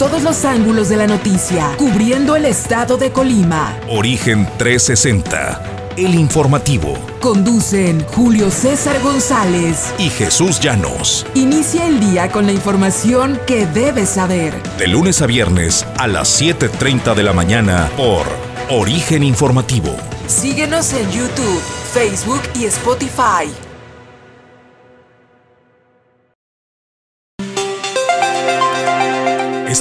todos los ángulos de la noticia, cubriendo el estado de Colima. Origen 360, el informativo. Conducen Julio César González y Jesús Llanos. Inicia el día con la información que debes saber. De lunes a viernes a las 7.30 de la mañana por Origen Informativo. Síguenos en YouTube, Facebook y Spotify.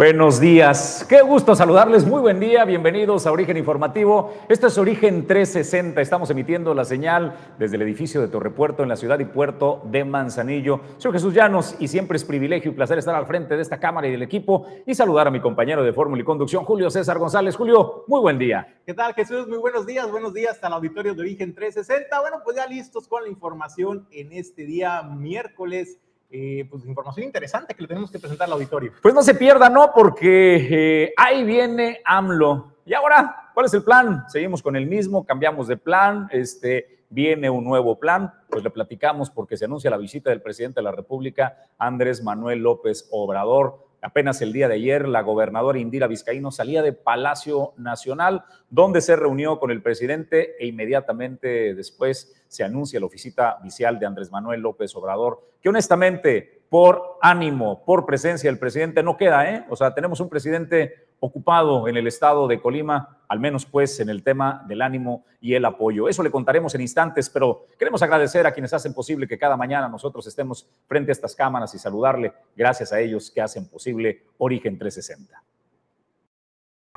Buenos días, qué gusto saludarles, muy buen día, bienvenidos a Origen Informativo. Esto es Origen 360, estamos emitiendo la señal desde el edificio de Torrepuerto en la ciudad y puerto de Manzanillo. Soy Jesús Llanos y siempre es privilegio y placer estar al frente de esta cámara y del equipo y saludar a mi compañero de Fórmula y Conducción, Julio César González. Julio, muy buen día. ¿Qué tal Jesús? Muy buenos días, buenos días al auditorio de Origen 360. Bueno, pues ya listos con la información en este día miércoles eh, pues información interesante que le tenemos que presentar al auditorio. Pues no se pierda, ¿no? Porque eh, ahí viene AMLO. Y ahora, ¿cuál es el plan? Seguimos con el mismo, cambiamos de plan, este, viene un nuevo plan, pues le platicamos porque se anuncia la visita del presidente de la República, Andrés Manuel López Obrador. Apenas el día de ayer, la gobernadora Indira Vizcaíno salía de Palacio Nacional, donde se reunió con el presidente e inmediatamente después se anuncia la visita vicial de Andrés Manuel López Obrador, que honestamente, por ánimo, por presencia del presidente, no queda, ¿eh? O sea, tenemos un presidente ocupado en el estado de Colima, al menos pues en el tema del ánimo y el apoyo. Eso le contaremos en instantes, pero queremos agradecer a quienes hacen posible que cada mañana nosotros estemos frente a estas cámaras y saludarle, gracias a ellos que hacen posible Origen 360.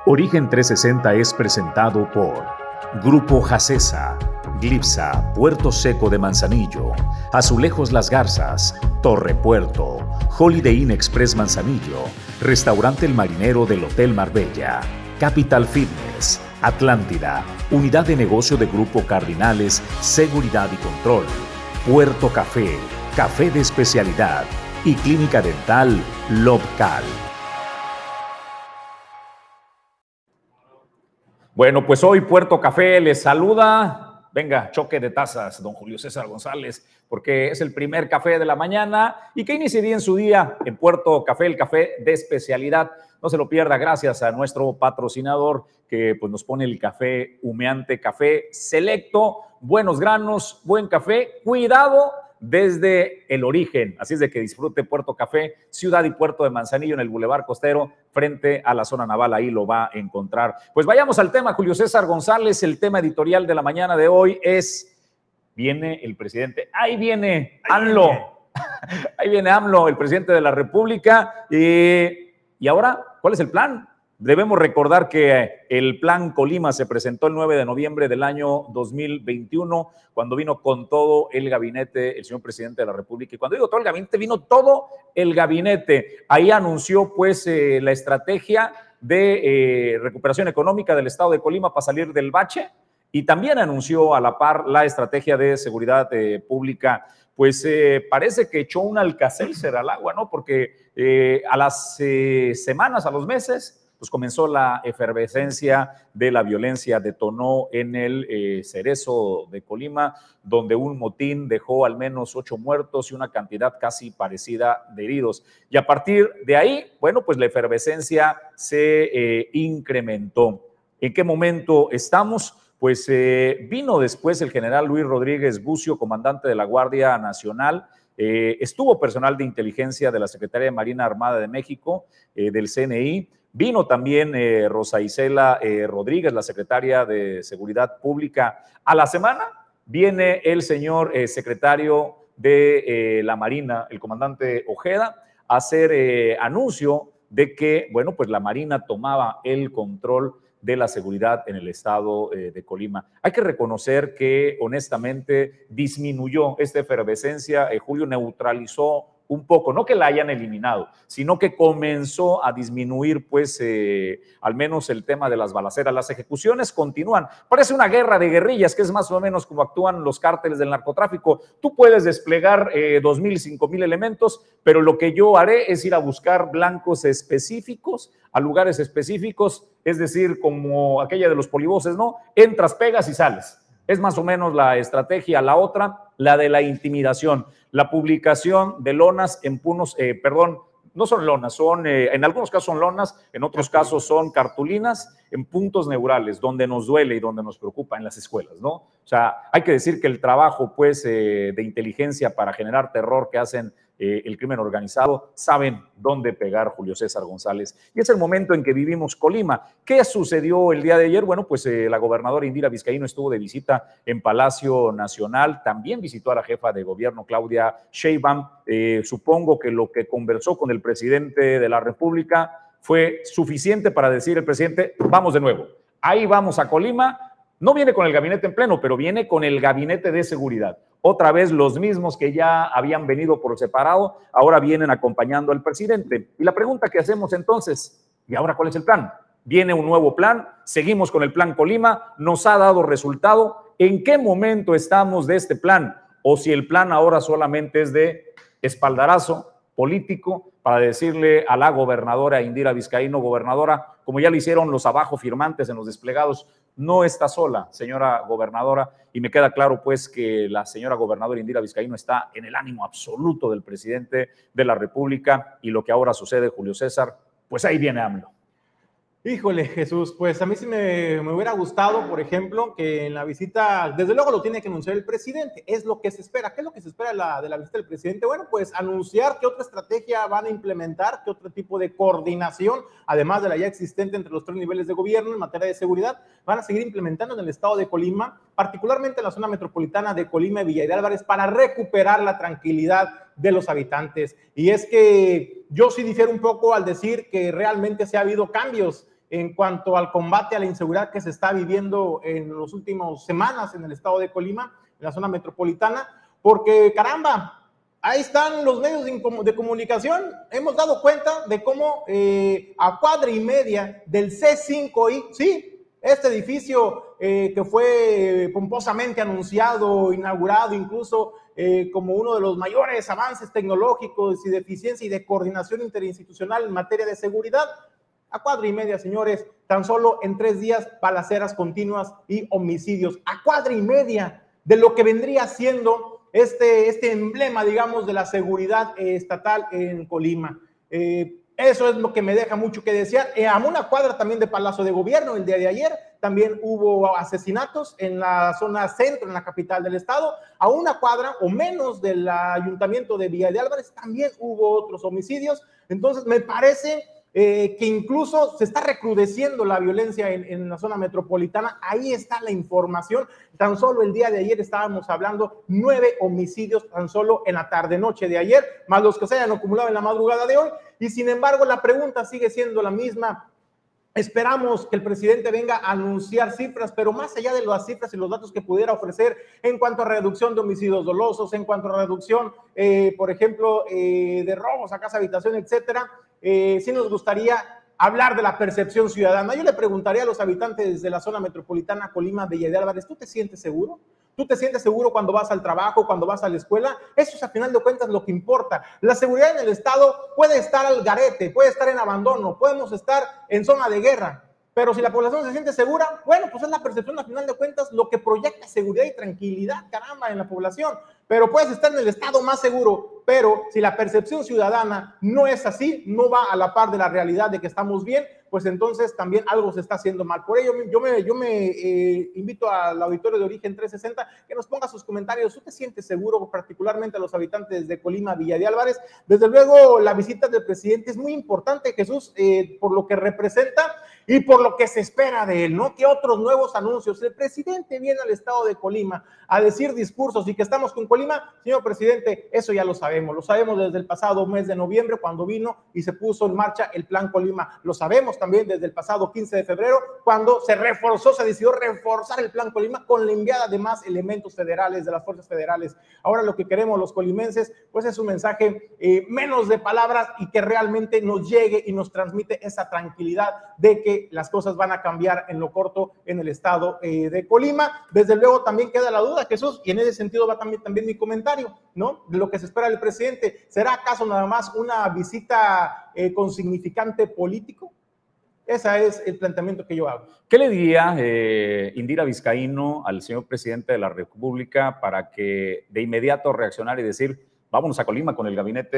Origen 360 es presentado por Grupo Jacesa Glipsa, Puerto Seco de Manzanillo, Azulejos Las Garzas, Torre Puerto, Holiday Inn Express Manzanillo, Restaurante El Marinero del Hotel Marbella, Capital Fitness, Atlántida, Unidad de Negocio de Grupo Cardinales, Seguridad y Control, Puerto Café, Café de Especialidad y Clínica Dental Lobcal. Bueno, pues hoy Puerto Café les saluda Venga, choque de tazas, don Julio César González, porque es el primer café de la mañana y que inicie bien su día en Puerto Café, el café de especialidad. No se lo pierda, gracias a nuestro patrocinador que pues, nos pone el café humeante, café selecto, buenos granos, buen café, cuidado desde el origen. Así es de que disfrute Puerto Café, ciudad y puerto de Manzanillo en el Boulevard Costero, frente a la zona naval. Ahí lo va a encontrar. Pues vayamos al tema, Julio César González. El tema editorial de la mañana de hoy es: viene el presidente. Ahí viene AMLO. Ahí viene AMLO, el presidente de la República. y ahora, ¿cuál es el plan? Debemos recordar que el Plan Colima se presentó el 9 de noviembre del año 2021, cuando vino con todo el gabinete el señor presidente de la República. Y cuando digo todo el gabinete, vino todo el gabinete. Ahí anunció pues eh, la estrategia de eh, recuperación económica del estado de Colima para salir del bache y también anunció a la par la estrategia de seguridad eh, pública pues parece que echó un alcacelser al agua, ¿no? Porque a las semanas, a los meses, pues comenzó la efervescencia de la violencia, detonó en el eh, Cerezo de Colima, donde un motín dejó al menos ocho muertos y una cantidad casi parecida de heridos. Y a partir de ahí, bueno, pues la efervescencia se eh, incrementó. ¿En qué momento estamos? Pues eh, vino después el general Luis Rodríguez Bucio, comandante de la Guardia Nacional, estuvo personal de inteligencia de la Secretaría de Marina Armada de México, del CNI, Vino también eh, Rosa Isela eh, Rodríguez, la secretaria de Seguridad Pública. A la semana viene el señor eh, secretario de la Marina, el comandante Ojeda, a hacer anuncio de que, bueno, pues la Marina tomaba el control de la seguridad en el estado de Colima. Hay que reconocer que honestamente disminuyó esta efervescencia, Julio neutralizó un poco, no que la hayan eliminado, sino que comenzó a disminuir, pues, eh, al menos el tema de las balaceras. Las ejecuciones continúan. Parece una guerra de guerrillas, que es más o menos como actúan los cárteles del narcotráfico. Tú puedes desplegar eh, dos mil, cinco mil elementos, pero lo que yo haré es ir a buscar blancos específicos a lugares específicos, es decir, como aquella de los polivoces, ¿no? Entras, pegas y sales. Es más o menos la estrategia. La otra, la de la intimidación, la publicación de lonas en punos, eh, perdón, no son lonas, son, eh, en algunos casos son lonas, en otros casos son cartulinas en puntos neurales, donde nos duele y donde nos preocupa en las escuelas, ¿no? O sea, hay que decir que el trabajo, pues, eh, de inteligencia para generar terror que hacen eh, el crimen organizado, saben dónde pegar Julio César González. Y es el momento en que vivimos Colima. ¿Qué sucedió el día de ayer? Bueno, pues eh, la gobernadora Indira Vizcaíno estuvo de visita en Palacio Nacional, también visitó a la jefa de gobierno Claudia Sheinbaum. Eh, supongo que lo que conversó con el presidente de la República fue suficiente para decir el presidente, vamos de nuevo. Ahí vamos a Colima. No viene con el gabinete en pleno, pero viene con el gabinete de seguridad otra vez los mismos que ya habían venido por separado, ahora vienen acompañando al presidente. Y la pregunta que hacemos entonces, ¿y ahora cuál es el plan? Viene un nuevo plan, seguimos con el plan Colima, nos ha dado resultado. ¿En qué momento estamos de este plan? O si el plan ahora solamente es de espaldarazo político para decirle a la gobernadora Indira Vizcaíno, gobernadora, como ya le hicieron los abajo firmantes en los desplegados, no está sola, señora gobernadora, y me queda claro pues que la señora gobernadora Indira Vizcaíno está en el ánimo absoluto del presidente de la República y lo que ahora sucede, Julio César, pues ahí viene AMLO. Híjole, Jesús, pues a mí sí me, hubiera gustado, por ejemplo, que en la visita, desde luego lo tiene que anunciar el presidente, es lo que se espera. ¿Qué es lo que se espera de la, de la visita del presidente? Bueno, pues anunciar qué otra estrategia van a implementar, qué otro tipo de coordinación, además de la ya existente entre los tres niveles de gobierno en materia de seguridad, van a seguir implementando en el estado de Colima, particularmente en la zona metropolitana de Colima y Villa de Álvarez, para recuperar la tranquilidad de los habitantes. Y es que yo sí difiero un poco al decir que realmente se ha habido cambios en cuanto al combate a la inseguridad que se está viviendo en las últimas semanas en el estado de Colima, en la zona metropolitana, porque caramba, ahí están los medios de comunicación. Hemos dado cuenta de cómo eh, a cuadra y media del C5I, sí, este edificio eh, que fue pomposamente anunciado, inaugurado incluso eh, como uno de los mayores avances tecnológicos y de eficiencia y de coordinación interinstitucional en materia de seguridad, a cuadra y media, señores, tan solo en tres días, balaceras continuas y homicidios. A cuadra y media de lo que vendría siendo este, este emblema, digamos, de la seguridad eh, estatal en Colima. Eh, eso es lo que me deja mucho que desear. Eh, a una cuadra también de Palacio de Gobierno, el día de ayer, también hubo asesinatos en la zona centro, en la capital del estado. A una cuadra o menos del ayuntamiento de Villa de Álvarez también hubo otros homicidios. Entonces, me parece eh, que incluso se está recrudeciendo la violencia en, la zona metropolitana. Ahí está la información. Tan solo el día de ayer estábamos hablando nueve homicidios tan solo en la tarde-noche de ayer, más los que se hayan acumulado en la madrugada de hoy. Y sin embargo, la pregunta sigue siendo la misma. Esperamos que el presidente venga a anunciar cifras, pero más allá de las cifras y los datos que pudiera ofrecer en cuanto a reducción de homicidios dolosos, en cuanto a reducción, eh, por ejemplo, eh, de robos a casa, habitación, etcétera, eh, sí nos gustaría hablar de la percepción ciudadana. Yo le preguntaría a los habitantes de la zona metropolitana Colima, Villa de Álvarez, ¿tú te sientes seguro? ¿Tú te sientes seguro cuando vas al trabajo, cuando vas a la escuela? Eso es a final de cuentas lo que importa. La seguridad en el Estado puede estar al garete, puede estar en abandono, podemos estar en zona de guerra, pero si la población se siente segura, bueno, pues es la percepción a final de cuentas lo que proyecta seguridad y tranquilidad, caramba, en la población. Pero puedes estar en el estado más seguro, pero si la percepción ciudadana no es así, no va a la par de la realidad de que estamos bien, pues entonces también algo se está haciendo mal. Por ello, yo me, yo me eh, invito al auditorio de Origen 360 que nos ponga sus comentarios. ¿Tú te sientes seguro, particularmente a los habitantes de Colima, Villa de Álvarez? Desde luego, la visita del presidente es muy importante, Jesús, eh, por lo que representa y por lo que se espera de él, ¿no? ¿Qué otros nuevos anuncios? El presidente viene al estado de Colima a decir discursos y que estamos con Colima. Señor presidente, eso ya lo sabemos. Lo sabemos desde el pasado mes de noviembre cuando vino y se puso en marcha el plan Colima. Lo sabemos también desde el pasado 15 de febrero, cuando se reforzó, se decidió reforzar el Plan Colima con la enviada de más elementos federales, de las fuerzas federales. Ahora lo que queremos los colimenses, pues es un mensaje eh, menos de palabras y que realmente nos llegue y nos transmite esa tranquilidad de que las cosas van a cambiar en lo corto en el estado eh, de Colima. Desde luego también queda la duda, Jesús, y en ese sentido va también, también mi comentario, ¿no? De lo que se espera del presidente. ¿Será acaso nada más una visita eh, con significante político? Ese es el planteamiento que yo hago. ¿Qué le diría eh, Indira Vizcaíno al señor presidente de la República para que de inmediato reaccionara y decir, vámonos a Colima con el gabinete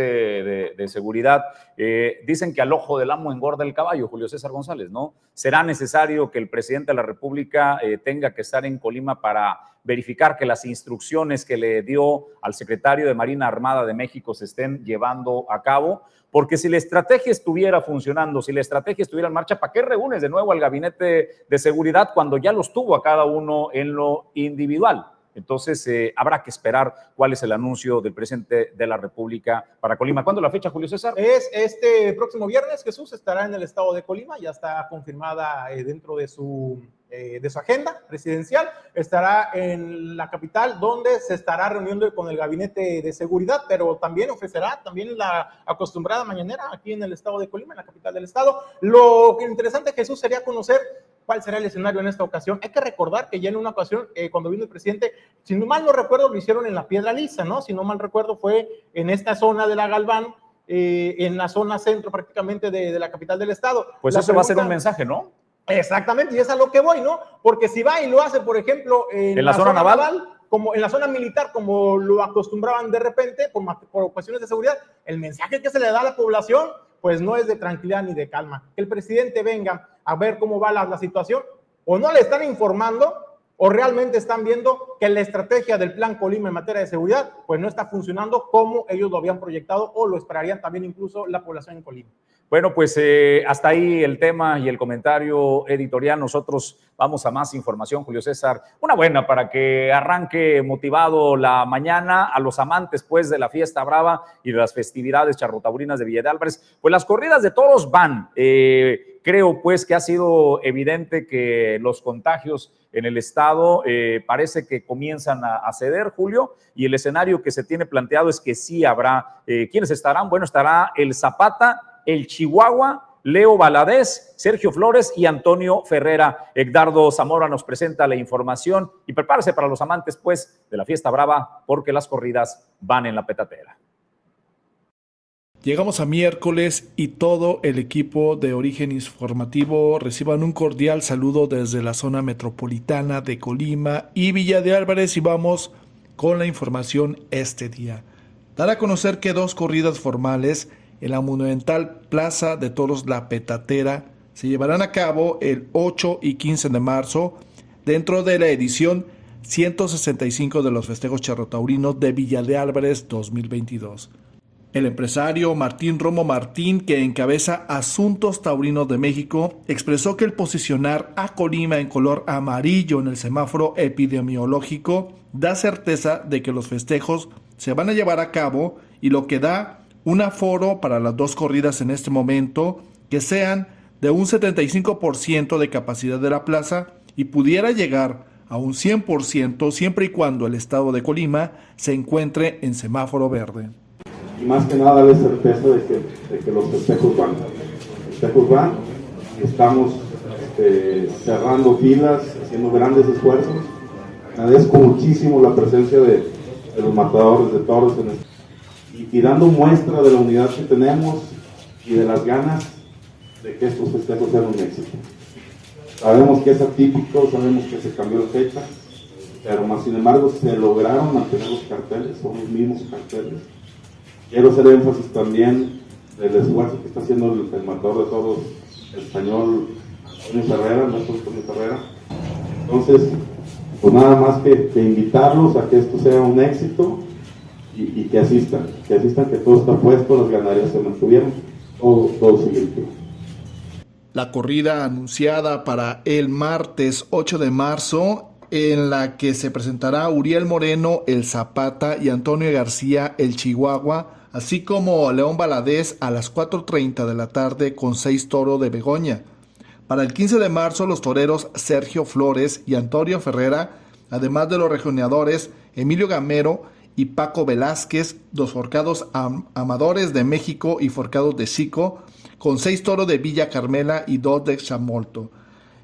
de, seguridad. Eh, dicen que al ojo del amo engorda el caballo, Julio César González, ¿no? ¿Será necesario que el presidente de la República eh, tenga que estar en Colima para verificar que las instrucciones que le dio al secretario de Marina Armada de México se estén llevando a cabo? Porque si la estrategia estuviera funcionando, si la estrategia estuviera en marcha, ¿para qué reúnes de nuevo al gabinete de seguridad cuando ya los tuvo a cada uno en lo individual? Entonces, eh, habrá que esperar cuál es el anuncio del presidente de la República para Colima. ¿Cuándo la fecha, Julio César? Es este próximo viernes. Jesús estará en el estado de Colima, ya está confirmada eh, dentro de su, eh, de su agenda presidencial. Estará en la capital, donde se estará reuniendo con el gabinete de seguridad, pero también ofrecerá también la acostumbrada mañanera aquí en el estado de Colima, en la capital del estado. Lo interesante, Jesús, sería conocer cuál será el escenario en esta ocasión. Hay que recordar que ya en una ocasión, eh, cuando vino el presidente, si no mal no recuerdo, lo hicieron en la Piedra Lisa, ¿no? Si no mal recuerdo, fue en esta zona de la Galván, eh, en la zona centro prácticamente de, la capital del estado. Pues eso va a ser un mensaje, ¿no? Exactamente, y es a lo que voy, ¿no? Porque si va y lo hace, por ejemplo, en, la, zona, naval, como en la zona militar, como lo acostumbraban de repente por, por cuestiones de seguridad, el mensaje que se le da a la población pues no es de tranquilidad ni de calma. Que el presidente venga a ver cómo va la, situación, o no le están informando, o realmente están viendo que la estrategia del Plan Colima en materia de seguridad, pues no está funcionando como ellos lo habían proyectado o lo esperarían también incluso la población en Colima. Bueno, pues eh, hasta ahí el tema y el comentario editorial. Nosotros vamos a más información, Julio César. Una buena para que arranque motivado la mañana a los amantes, pues, de la fiesta brava y de las festividades charrotaurinas de Villa de Álvarez. Pues las corridas de toros van. Eh, creo, pues, que ha sido evidente que los contagios en el estado eh, parece que comienzan a, ceder, Julio, y el escenario que se tiene planteado es que sí habrá. ¿Quiénes estarán? Bueno, estará el Zapata el Chihuahua, Leo Valadez, Sergio Flores y Antonio Ferrera. Edgardo Zamora nos presenta la información y prepárese para los amantes, pues, de la fiesta brava, porque las corridas van en la petatera. Llegamos a miércoles y todo el equipo de Origen Informativo reciban un cordial saludo desde la zona metropolitana de Colima y Villa de Álvarez y vamos con la información este día. Dar a conocer que dos corridas formales en la monumental Plaza de Toros La Petatera se llevarán a cabo el 8 y 15 de marzo dentro de la edición 165 de los festejos charrotaurinos de Villa de Álvarez 2022. El empresario Martín Romo Martín, que encabeza Asuntos Taurinos de México, expresó que el posicionar a Colima en color amarillo en el semáforo epidemiológico da certeza de que los festejos se van a llevar a cabo y lo que da un aforo para las dos corridas en este momento que sean de un 75% de capacidad de la plaza y pudiera llegar a un 100% siempre y cuando el estado de Colima se encuentre en semáforo verde. Y más que nada darle certeza de que, los festejos van. Los festejos van, estamos este, cerrando filas, haciendo grandes esfuerzos. Agradezco muchísimo la presencia de, de los matadores de toros en este y, dando muestra de la unidad que tenemos y de las ganas de que estos festejos sean un éxito. Sabemos que es atípico, sabemos que se cambió la fecha, pero más sin embargo se lograron mantener los carteles, son los mismos carteles. Quiero hacer énfasis también del esfuerzo que está haciendo el, el matador de todos, el español Antonio Ferrera, nuestro Antonio Ferrera. Entonces, pues nada más que invitarlos a que esto sea un éxito y, que asistan, que asistan, que todo está puesto, las ganaderías se mantuvieron, todo, todo sigue La corrida anunciada para el martes 8 de marzo en la que se presentará Uriel Moreno, el Zapata, y Antonio García, el Chihuahua, así como León Baladés a las 4.30 de la tarde con seis toro de Begoña. Para el 15 de marzo, los toreros Sergio Flores y Antonio Ferrera, además de los regionadores Emilio Gamero y Paco Velázquez, dos forcados amadores de México y forcados de Sico, con seis toros de Villa Carmela y dos de Chamolto.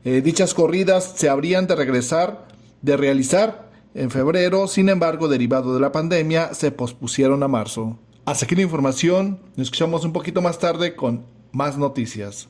Eh, dichas corridas se habrían de regresar, de realizar en febrero, sin embargo, derivado de la pandemia, se pospusieron a marzo. Hasta aquí la información, nos escuchamos un poquito más tarde con más noticias.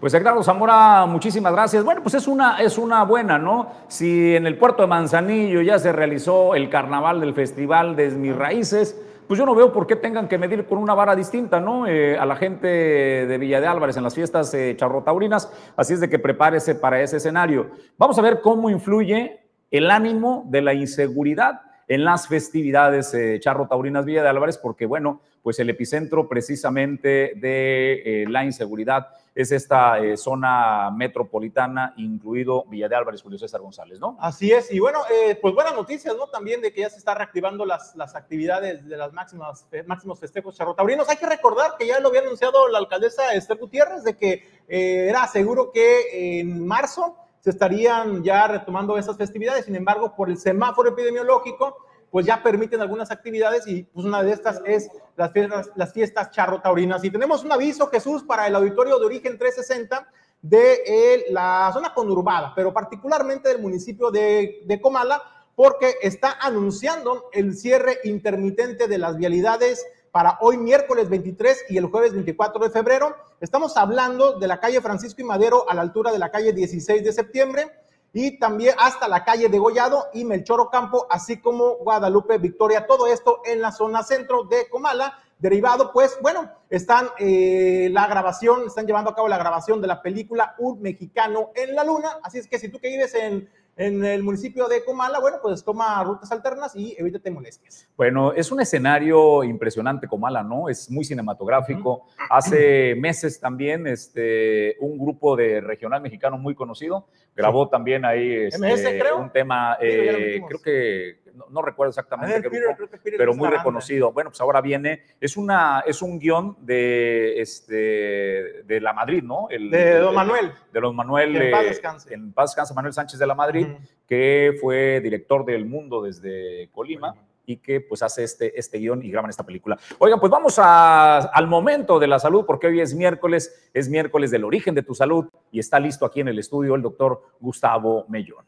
Pues Edgardo Zamora, muchísimas gracias. Bueno, pues es una, es una buena, ¿no? Si en el puerto de Manzanillo ya se realizó el carnaval del Festival de Mis Raíces, pues yo no veo por qué tengan que medir con una vara distinta, ¿no? Eh, a la gente de Villa de Álvarez en las fiestas eh, charrotaurinas, así es de que prepárese para ese escenario. Vamos a ver cómo influye el ánimo de la inseguridad en las festividades eh, charrotaurinas Villa de Álvarez, porque bueno, pues el epicentro precisamente de la inseguridad es esta eh, zona metropolitana, incluido Villa de Álvarez, Julio César González, ¿no? Así es, y bueno, eh, pues buenas noticias, ¿no? También de que ya se está reactivando las, las actividades de las máximas, eh, máximos festejos charrotaurinos. Hay que recordar que ya lo había anunciado la alcaldesa Esther Gutiérrez, de que era seguro que en marzo se estarían ya retomando esas festividades, sin embargo, por el semáforo epidemiológico, pues ya permiten algunas actividades y pues una de estas es las fiestas, las charro taurinas. Y tenemos un aviso, Jesús, para el auditorio de origen 360 de la zona conurbada, pero particularmente del municipio de, de Comala, porque está anunciando el cierre intermitente de las vialidades para hoy miércoles 23 y el jueves 24 de febrero. Estamos hablando de la calle Francisco y Madero a la altura de la calle 16 de septiembre y también hasta la calle de Gollado y Melchor Ocampo, así como Guadalupe Victoria, todo esto en la zona centro de Comala. Derivado, pues, bueno, están eh, la grabación, están llevando a cabo la grabación de la película Un Mexicano en la Luna. Así es que si tú que vives en en el municipio de Comala, bueno, pues toma rutas alternas y evítate molestias. Bueno, es un escenario impresionante Comala, ¿no? Es muy cinematográfico. Hace meses también este, un grupo de regional mexicano muy conocido grabó también ahí este, un tema, eh, creo que no, recuerdo exactamente qué grupo, pero muy reconocido. Bueno, pues ahora viene, es una, es un guion de este de la Madrid, ¿no? El, de Don Manuel. De Don Manuel. en paz descanse. En paz descanse, Manuel Sánchez de la Madrid, que fue director del Mundo desde Colima. y que pues hace este, este guion y graban esta película. Oigan, pues vamos al momento de la salud, porque hoy es miércoles, es miércoles del origen de tu salud y está listo aquí en el estudio el doctor Gustavo Mellón.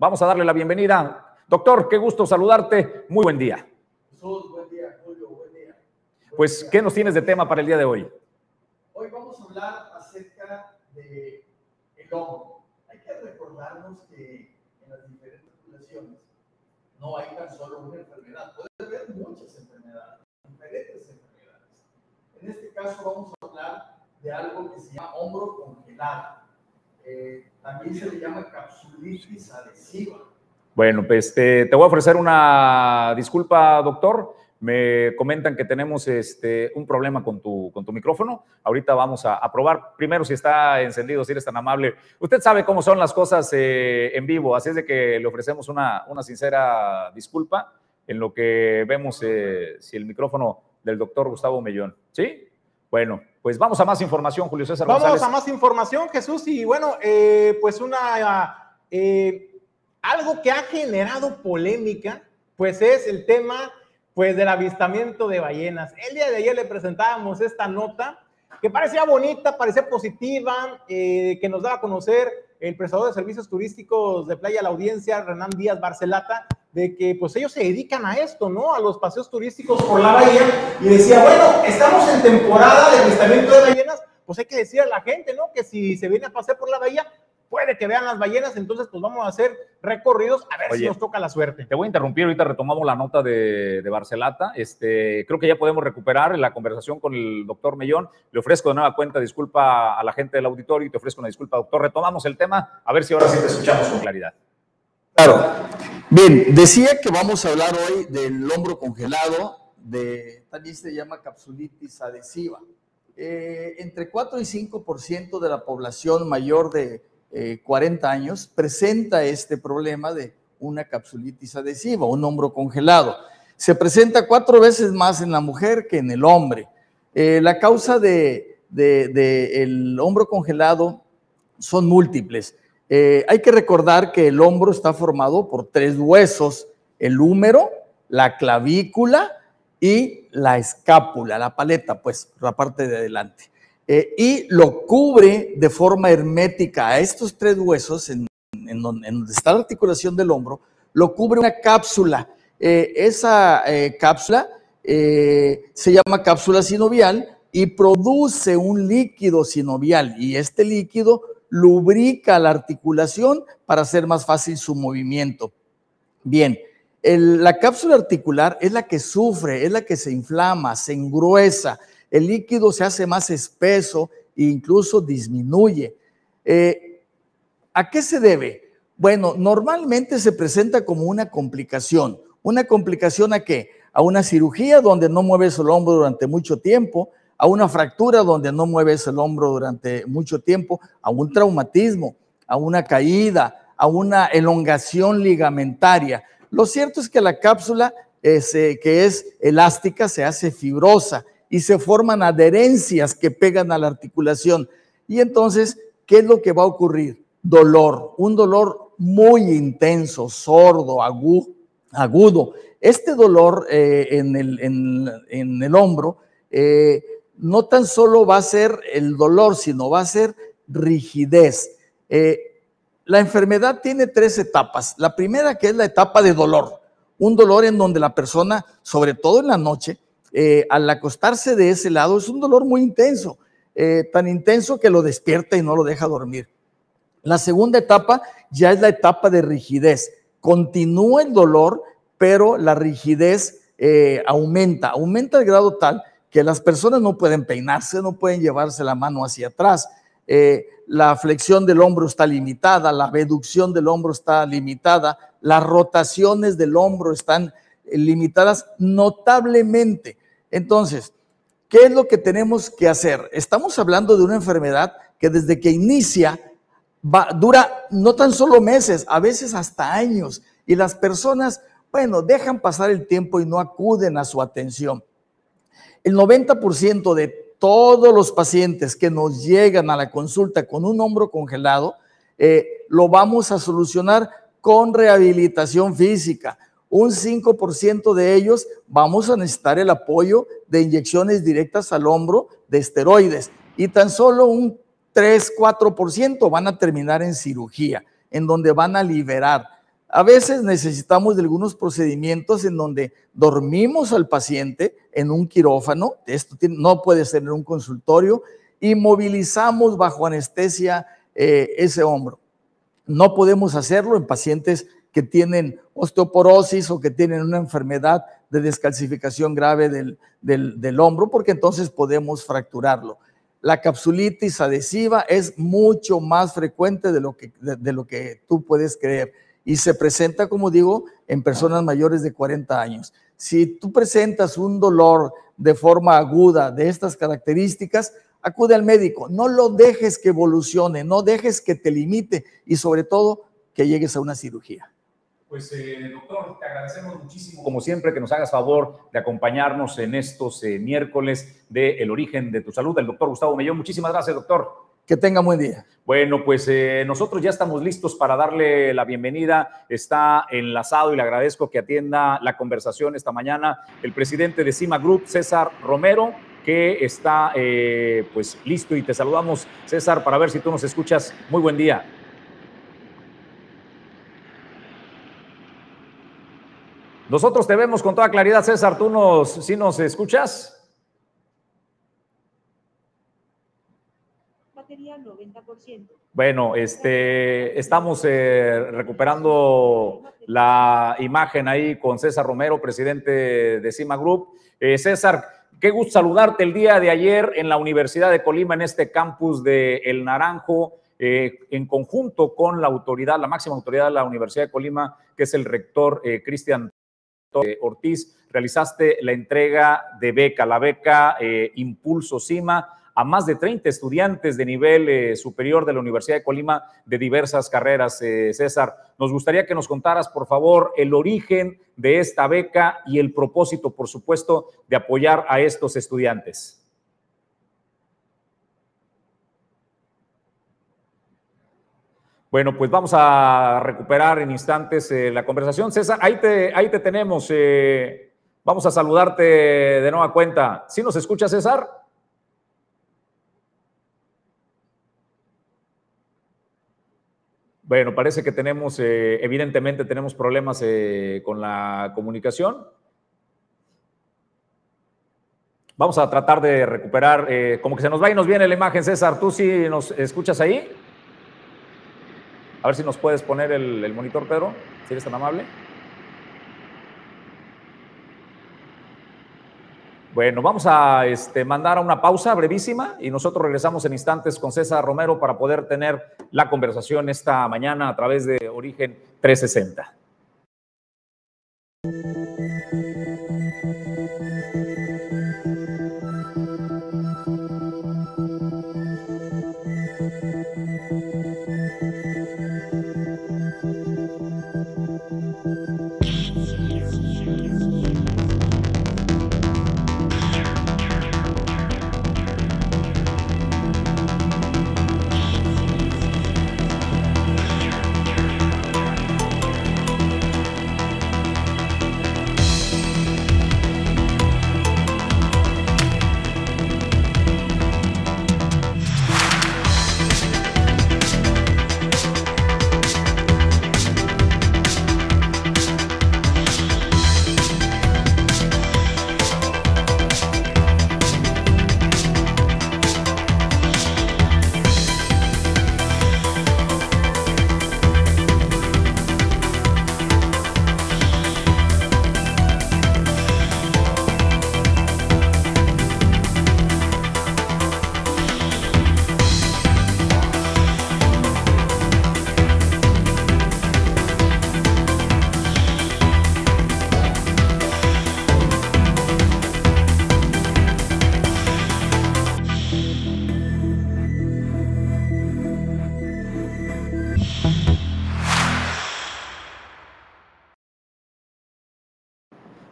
Vamos a darle la bienvenida. Doctor, qué gusto saludarte. Muy buen día. Jesús, buen día, Julio, buen día. Pues, ¿qué nos tienes de tema para el día de hoy? Hoy vamos a hablar acerca de el hombro. Hay que recordarnos que en las diferentes poblaciones no hay tan solo una enfermedad. Puede haber muchas enfermedades, diferentes enfermedades. En este caso vamos a hablar de algo que se llama hombro congelado. Eh, también se le llama capsulitis adhesiva. Bueno, pues te, voy a ofrecer una disculpa, doctor. Me comentan que tenemos este, un problema con tu, con tu micrófono. Ahorita vamos a, probar primero si está encendido, si eres tan amable. Usted sabe cómo son las cosas eh, en vivo, así es de que le ofrecemos una, una sincera disculpa en lo que vemos eh, si el micrófono del doctor Gustavo Mellón. ¿Sí? Bueno, pues vamos a más información, Julio César. Vamos a más información, Jesús. Y bueno, eh, pues una eh, algo que ha generado polémica, pues es el tema pues del avistamiento de ballenas. El día de ayer le presentábamos esta nota que parecía bonita, parecía positiva, eh, que nos daba a conocer el prestador de servicios turísticos de Playa La Audiencia, Renán Díaz Barcelata, de que pues ellos se dedican a esto, ¿no? A los paseos turísticos por la bahía. Y decía, bueno, estamos en temporada de avistamiento de ballenas, pues hay que decir a la gente, ¿no? Que si se viene a pasear por la bahía, puede que vean las ballenas, entonces pues vamos a hacer recorridos a ver si nos toca la suerte. Te voy a interrumpir, ahorita retomamos la nota de, de, Barcelata. Este, creo que ya podemos recuperar la conversación con el doctor Mellón. Le ofrezco de nueva cuenta disculpa a la gente del auditorio y te ofrezco una disculpa, doctor. Retomamos el tema, a ver si ahora sí te escuchamos con claridad. Claro. Bien, decía que vamos a hablar hoy del hombro congelado, de, también se llama capsulitis adhesiva. Eh, entre 4 y 5% de la población mayor de 40 eh, años presenta este problema de una capsulitis adhesiva, un hombro congelado. Se presenta cuatro veces más en la mujer que en el hombre. Eh, la causa del de, el hombro congelado son múltiples. Eh, hay que recordar que el hombro está formado por tres huesos, el húmero, la clavícula y la escápula, la paleta, pues, la parte de adelante. Eh, y lo cubre de forma hermética a estos tres huesos, en, donde, está la articulación del hombro, lo cubre una cápsula. Eh, esa cápsula se llama cápsula sinovial y produce un líquido sinovial y este líquido lubrica la articulación para hacer más fácil su movimiento. Bien, la cápsula articular es la que sufre, es la que se inflama, se engruesa, el líquido se hace más espeso e incluso disminuye. Eh, ¿A qué se debe? Bueno, normalmente se presenta como una complicación. ¿Una complicación a qué? A una cirugía donde no mueves el hombro durante mucho tiempo, a una fractura donde no mueves el hombro durante mucho tiempo, a un traumatismo, a una caída, a una elongación ligamentaria. Lo cierto es que la cápsula que es elástica se hace fibrosa y se forman adherencias que pegan a la articulación. Y entonces, ¿qué es lo que va a ocurrir? Dolor, un dolor muy intenso, sordo, agudo. Este dolor eh, en, el, hombro eh, no tan solo va a ser el dolor, sino va a ser rigidez. La enfermedad tiene tres etapas. La primera que es la etapa de dolor, un dolor en donde la persona, sobre todo en la noche, eh, al acostarse de ese lado, es un dolor muy intenso, eh, tan intenso que lo despierta y no lo deja dormir. La segunda etapa ya es la etapa de rigidez. Continúa el dolor, pero la rigidez eh, aumenta, aumenta al grado tal que las personas no pueden peinarse, no pueden llevarse la mano hacia atrás. Eh, la flexión del hombro está limitada, la reducción del hombro está limitada, las rotaciones del hombro están eh, limitadas notablemente. Entonces, ¿qué es lo que tenemos que hacer? Estamos hablando de una enfermedad que desde que inicia dura no tan solo meses, a veces hasta años, y las personas, bueno, dejan pasar el tiempo y no acuden a su atención. El 90% de todos los pacientes que nos llegan a la consulta con un hombro congelado, eh, lo vamos a solucionar con rehabilitación física. Un 5% de ellos vamos a necesitar el apoyo de inyecciones directas al hombro de esteroides y tan solo un 3-4% van a terminar en cirugía, en donde van a liberar a veces necesitamos de algunos procedimientos en donde dormimos al paciente en un quirófano, esto no puede ser en un consultorio, y movilizamos bajo anestesia eh, ese hombro. No podemos hacerlo en pacientes que tienen osteoporosis o que tienen una enfermedad de descalcificación grave del, del, hombro, porque entonces podemos fracturarlo. La capsulitis adhesiva es mucho más frecuente de lo que, de lo que tú puedes creer y se presenta, como digo, en personas mayores de 40 años. Si tú presentas un dolor de forma aguda de estas características, acude al médico. No lo dejes que evolucione, no dejes que te limite y sobre todo que llegues a una cirugía. Pues, eh, doctor, te agradecemos muchísimo, como siempre, que nos hagas favor de acompañarnos en estos eh, miércoles de El origen de tu salud. El doctor Gustavo Mellón, muchísimas gracias, doctor. Que tenga buen día. Bueno, pues eh, nosotros ya estamos listos para darle la bienvenida. Está enlazado y le agradezco que atienda la conversación esta mañana el presidente de Cima Group, César Romero, que está eh, pues listo y te saludamos, César, para ver si tú nos escuchas. Muy buen día. Nosotros te vemos con toda claridad, César. ¿Tú nos, si nos escuchas? 90%. Bueno, este, estamos eh, recuperando la imagen ahí con César Romero, presidente de Cima Group. Eh, César, qué gusto saludarte el día de ayer en la Universidad de Colima, en este campus de El Naranjo, eh, en conjunto con la autoridad, la máxima autoridad de la Universidad de Colima, que es el rector Cristian Ortiz, realizaste la entrega de beca, la beca Impulso CIMA a más de 30 estudiantes de nivel eh, superior de la Universidad de Colima de diversas carreras. Eh, César, nos gustaría que nos contaras, por favor, el origen de esta beca y el propósito, por supuesto, de apoyar a estos estudiantes. Bueno, pues vamos a recuperar en instantes eh, la conversación. César, ahí te, ahí te tenemos. Vamos a saludarte de nueva cuenta. ¿Sí nos escucha, César? Bueno, parece que tenemos, eh, evidentemente tenemos problemas con la comunicación. Vamos a tratar de recuperar, como que se nos va y nos viene la imagen, César. ¿Tú sí nos escuchas ahí? A ver si nos puedes poner el, monitor, Pedro, si eres tan amable. Bueno, vamos a este, mandar a una pausa brevísima y nosotros regresamos en instantes con César Romero para poder tener la conversación esta mañana a través de Origen 360.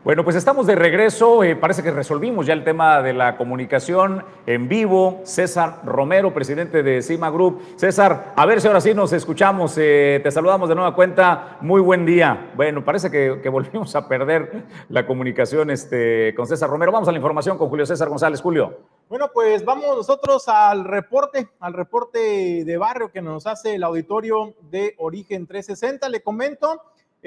Bueno, pues estamos de regreso. Eh, parece que resolvimos ya el tema de la comunicación en vivo. César Romero, presidente de Cima Group. César, a ver si ahora sí nos escuchamos. Eh, te saludamos de nueva cuenta. Muy buen día. Bueno, parece que, volvimos a perder la comunicación este, con César Romero. Vamos a la información con Julio César González. Julio. Bueno, pues vamos nosotros al reporte, al reporte de barrio que nos hace el auditorio de Origen 360. Le comento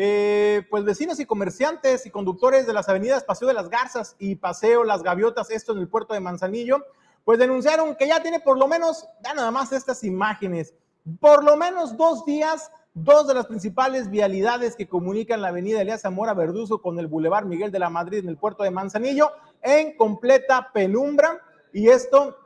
eh, pues vecinos y comerciantes y conductores de las avenidas Paseo de las Garzas y Paseo Las Gaviotas, esto en el puerto de Manzanillo, pues denunciaron que ya tiene por lo menos, ya nada más estas imágenes, por lo menos dos días, dos de las principales vialidades que comunican la avenida Elías Zamora Verduzo con el Boulevard Miguel de la Madrid en el puerto de Manzanillo en completa penumbra. Y esto,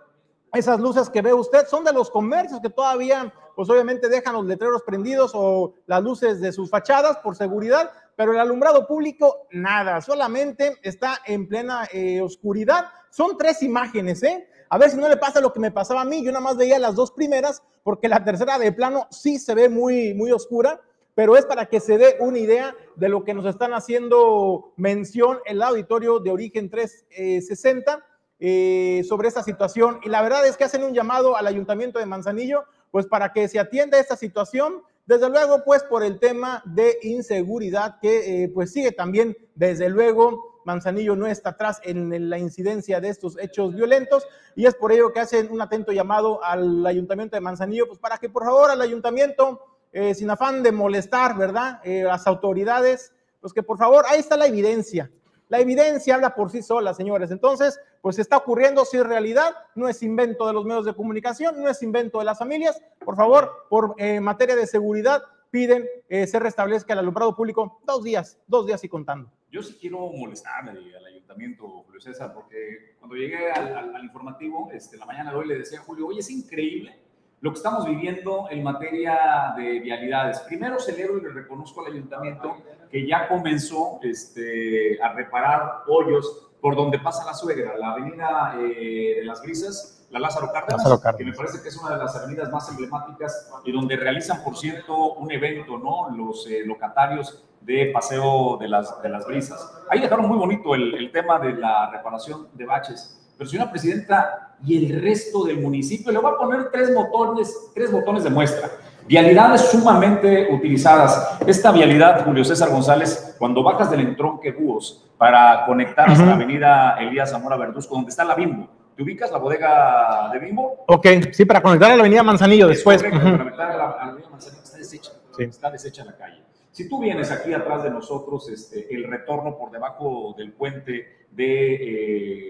esas luces que ve usted son de los comercios que todavía pues obviamente dejan los letreros prendidos o las luces de sus fachadas por seguridad, pero el alumbrado público, nada, solamente está en plena eh, oscuridad. Son tres imágenes, ¿eh? A ver si no le pasa lo que me pasaba a mí, yo nada más veía las dos primeras, porque la tercera de plano sí se ve muy, muy oscura, pero es para que se dé una idea de lo que nos están haciendo mención el auditorio de origen 360 eh, sobre esta situación. Y la verdad es que hacen un llamado al ayuntamiento de Manzanillo pues para que se atienda esta situación. Desde luego, pues por el tema de inseguridad que eh, pues sigue también, desde luego, Manzanillo no está atrás en la incidencia de estos hechos violentos y es por ello que hacen un atento llamado al ayuntamiento de Manzanillo, pues para que por favor al ayuntamiento, eh, sin afán de molestar, ¿verdad? Eh, las autoridades, pues que por favor, ahí está la evidencia. La evidencia habla por sí sola, señores. Entonces, pues está ocurriendo, si es realidad, no es invento de los medios de comunicación, no es invento de las familias. Por favor, por eh, materia de seguridad, piden eh, se restablezca el alumbrado público dos días, dos días y contando. Yo sí quiero molestar al ayuntamiento, Julio César, porque cuando llegué al, informativo, este, la mañana de hoy le decía a Julio, oye, es increíble lo que estamos viviendo en materia de vialidades. Primero celebro y le reconozco al ayuntamiento que ya comenzó este, a reparar hoyos por donde pasa la suegra, la avenida eh, de las Grisas, la Lázaro Cárdenas, Lázaro Cárdenas, que me parece que es una de las avenidas más emblemáticas y donde realizan, por cierto, un evento, ¿no? Los eh, locatarios de Paseo de las, de las Brisas. Ahí dejaron muy bonito el, el tema de la reparación de baches pero señora presidenta, y el resto del municipio, le voy a poner tres botones, tres botones de muestra. Vialidades sumamente utilizadas. Esta vialidad, Julio César González, cuando bajas del entronque Búhos para conectar hasta la avenida Elías Zamora Verduzco, donde está la Bimbo, ¿te ubicas la bodega de Bimbo? Ok, sí, para conectar a la avenida Manzanillo después. Correcto, para conectar a la, a la avenida Manzanillo, está deshecha, Sí. está deshecha la calle. Si tú vienes aquí atrás de nosotros, este, el retorno por debajo del puente de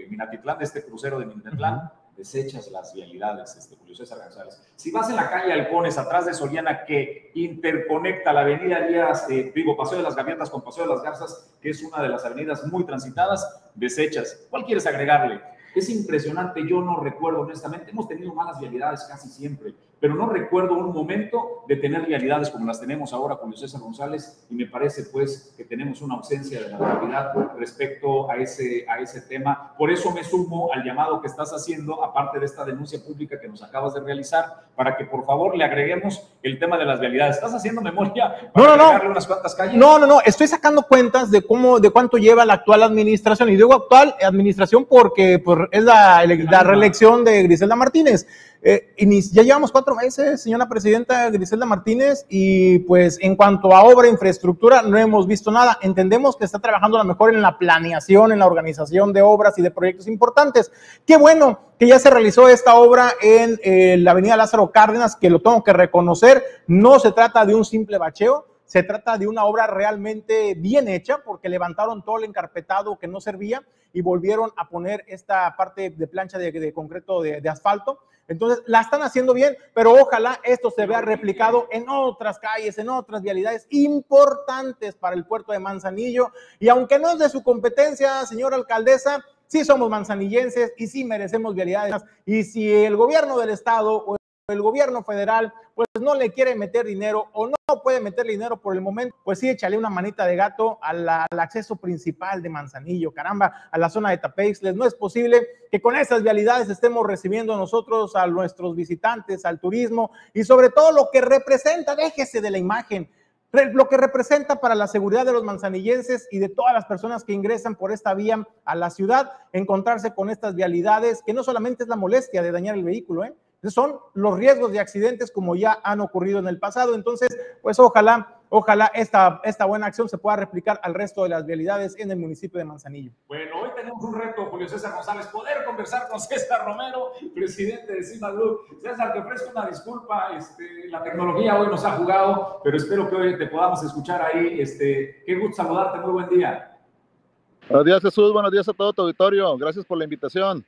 eh, Minatitlán, de este crucero de Minatitlán, desechas las vialidades, este, Julio César González. Si vas en la calle Halcones, atrás de Soriana, que interconecta la avenida Díaz, eh, digo, Paseo de las Gaviotas con Paseo de las Garzas, que es una de las avenidas muy transitadas, desechas. ¿Cuál quieres agregarle? Es impresionante, yo no recuerdo honestamente, hemos tenido malas vialidades casi siempre, pero no recuerdo un momento de tener vialidades como las tenemos ahora Julio César González y me parece pues que tenemos una ausencia de naturalidad respecto a ese, a ese tema. Por eso me sumo al llamado que estás haciendo, aparte de esta denuncia pública que nos acabas de realizar, para que por favor le agreguemos el tema de las vialidades. ¿Estás haciendo memoria para No, no, no. unas cuantas calles? No, no, no, estoy sacando cuentas de cómo, de cuánto lleva la actual administración. Y digo actual administración porque pues, es la, la reelección de Griselda Martínez. Eh, ya llevamos cuatro meses, señora presidenta Griselda Martínez, y pues en cuanto a obra e infraestructura no hemos visto nada. Entendemos que está trabajando a lo mejor en la planeación, en la organización de obras y de proyectos importantes. Qué bueno que ya se realizó esta obra en eh, la avenida Lázaro Cárdenas, que lo tengo que reconocer, no se trata de un simple bacheo, se trata de una obra realmente bien hecha porque levantaron todo el encarpetado que no servía y volvieron a poner esta parte de plancha de, de concreto de, de asfalto. Entonces, la están haciendo bien, pero ojalá esto se vea replicado en otras calles, en otras vialidades importantes para el puerto de Manzanillo. Y aunque no es de su competencia, señora alcaldesa, sí somos manzanillenses y sí merecemos vialidades. Y si el gobierno del estado el gobierno federal pues no le quiere meter dinero o no puede meter dinero por el momento, pues sí, échale una manita de gato al acceso principal de Manzanillo, caramba, a la zona de Tapeixles. No es posible que con esas vialidades estemos recibiendo nosotros a nuestros visitantes, al turismo y sobre todo lo que representa, déjese de la imagen, lo que representa para la seguridad de los manzanillenses y de todas las personas que ingresan por esta vía a la ciudad, encontrarse con estas vialidades, que no solamente es la molestia de dañar el vehículo, ¿eh? Son los riesgos de accidentes como ya han ocurrido en el pasado. Entonces, pues ojalá, ojalá esta, esta buena acción se pueda replicar al resto de las vialidades en el municipio de Manzanillo. Bueno, hoy tenemos un reto, Julio César González, poder conversar con César Romero, presidente de Cima Group. César, te ofrezco una disculpa, este, la tecnología hoy nos ha jugado, pero espero que hoy te podamos escuchar ahí. Este, qué gusto saludarte, muy buen día. Buenos días Jesús, buenos días a todo tu auditorio, gracias por la invitación.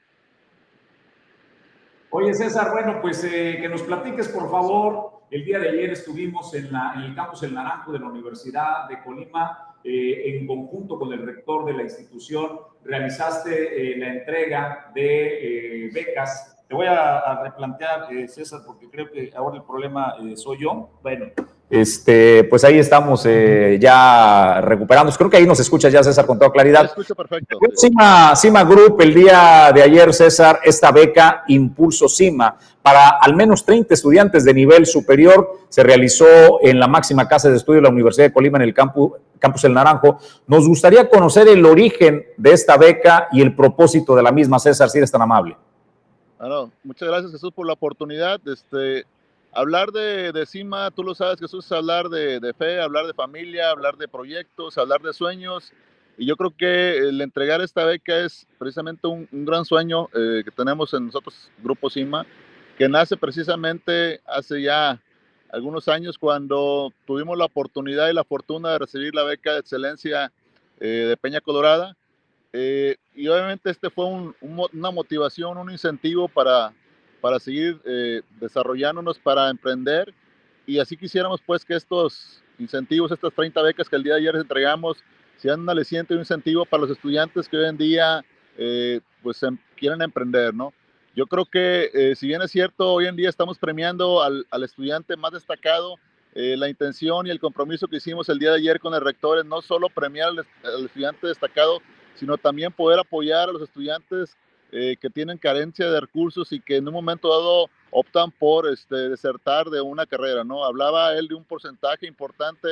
Oye, César, bueno, pues eh, que nos platiques, por favor. El día de ayer estuvimos en, la- el campus El Naranjo de la Universidad de Colima, eh, en conjunto con el rector de la institución, realizaste eh, la entrega de eh, becas. Te voy a, a replantear, César, porque creo que ahora el problema soy yo. Bueno, este, pues ahí estamos eh, ya recuperando. Creo que ahí nos escuchas ya, César, con toda claridad. escucho perfecto. Cima, Cima Group el día de ayer, César, esta beca Impulso Cima para al menos 30 estudiantes de nivel superior se realizó en la máxima casa de estudio de la Universidad de Colima en el campus, campus El Naranjo. Nos gustaría conocer el origen de esta beca y el propósito de la misma, César, si eres tan amable. Bueno, muchas gracias Jesús por la oportunidad. Este, hablar de, de CIMA, tú lo sabes Jesús, es hablar de, de fe, hablar de familia, hablar de proyectos, hablar de sueños. Y yo creo que el entregar esta beca es precisamente un, un gran sueño eh, que tenemos en nosotros, Grupo CIMA, que nace precisamente hace ya algunos años cuando tuvimos la oportunidad y la fortuna de recibir la beca de excelencia eh, de Peña Colorada. Eh, y obviamente este fue un- un una motivación, un incentivo para, para seguir eh, desarrollándonos, para emprender. Y así quisiéramos pues que estos incentivos, estas 30 becas que el día de ayer les entregamos, sean un aliciente y un incentivo para los estudiantes que hoy en día eh, pues em- quieren emprender, ¿no? Yo creo que eh, si bien es cierto, hoy en día estamos premiando al, al estudiante más destacado, la intención y el compromiso que hicimos el día de ayer con el rector es no solo premiar al estudiante destacado, sino también poder apoyar a los estudiantes eh, que tienen carencia de recursos y que en un momento dado optan por este, desertar de una carrera, ¿no? Hablaba él de un porcentaje importante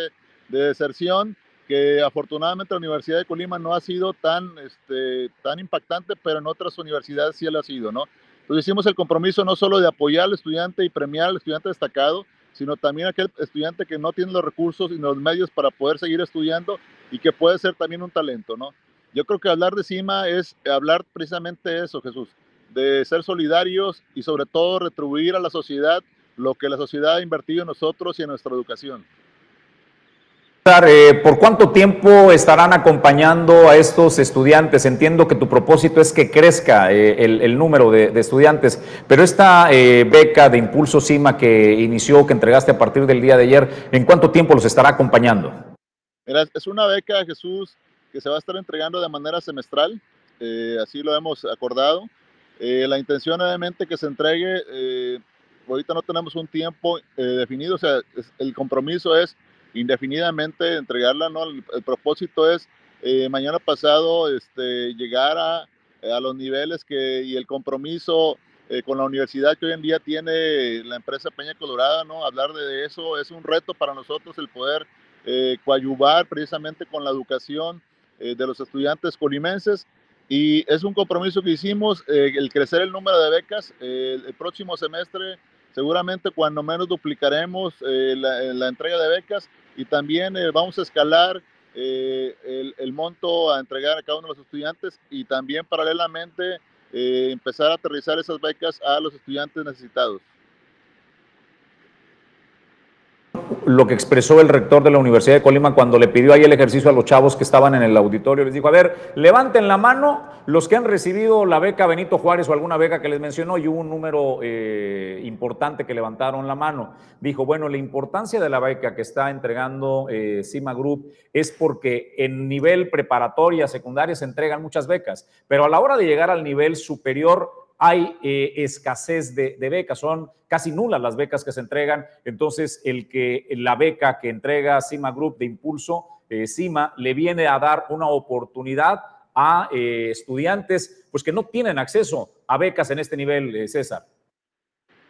de deserción que afortunadamente la Universidad de Colima no ha sido tan, este, tan impactante, pero en otras universidades sí lo ha sido, ¿no? Entonces hicimos el compromiso no solo de apoyar al estudiante y premiar al estudiante destacado, sino también aquel estudiante que no tiene los recursos y los medios para poder seguir estudiando y que puede ser también un talento, ¿no? Yo creo que hablar de CIMA es hablar precisamente eso, Jesús, de ser solidarios y sobre todo retribuir a la sociedad lo que la sociedad ha invertido en nosotros y en nuestra educación. Eh, ¿Por cuánto tiempo estarán acompañando a estos estudiantes? Entiendo que tu propósito es que crezca eh, el, número de, estudiantes, pero esta eh, beca de Impulso CIMA que inició, que entregaste a partir del día de ayer, ¿en cuánto tiempo los estará acompañando? es una beca, Jesús, que se va a estar entregando de manera semestral, así lo hemos acordado. la intención, obviamente, que se entregue, ahorita no tenemos un tiempo definido, o sea, el compromiso es indefinidamente entregarla, ¿no? El, propósito es eh, mañana pasado este, llegar a, a, los niveles que, y el compromiso eh, con la universidad que hoy en día tiene la empresa Peña Colorada, ¿no? Hablar de eso es un reto para nosotros el poder eh, coadyuvar precisamente con la educación de los estudiantes colimenses y es un compromiso que hicimos, el crecer el número de becas. el próximo semestre seguramente cuando menos duplicaremos la, entrega de becas y también eh, vamos a escalar eh, el, monto a entregar a cada uno de los estudiantes y también paralelamente eh, empezar a aterrizar esas becas a los estudiantes necesitados lo que expresó el rector de la Universidad de Colima cuando le pidió ahí el ejercicio a los chavos que estaban en el auditorio. Les dijo, a ver, levanten la mano los que han recibido la beca Benito Juárez o alguna beca que les mencionó y hubo un número eh, importante que levantaron la mano. Dijo, bueno, la importancia de la beca que está entregando eh, Cima Group es porque en nivel preparatoria, secundaria, se entregan muchas becas, pero a la hora de llegar al nivel superior hay eh, escasez de, becas, son casi nulas las becas que se entregan, entonces el que la beca que entrega Cima Group de Impulso, eh, Cima, le viene a dar una oportunidad a eh, estudiantes pues que no tienen acceso a becas en este nivel, César.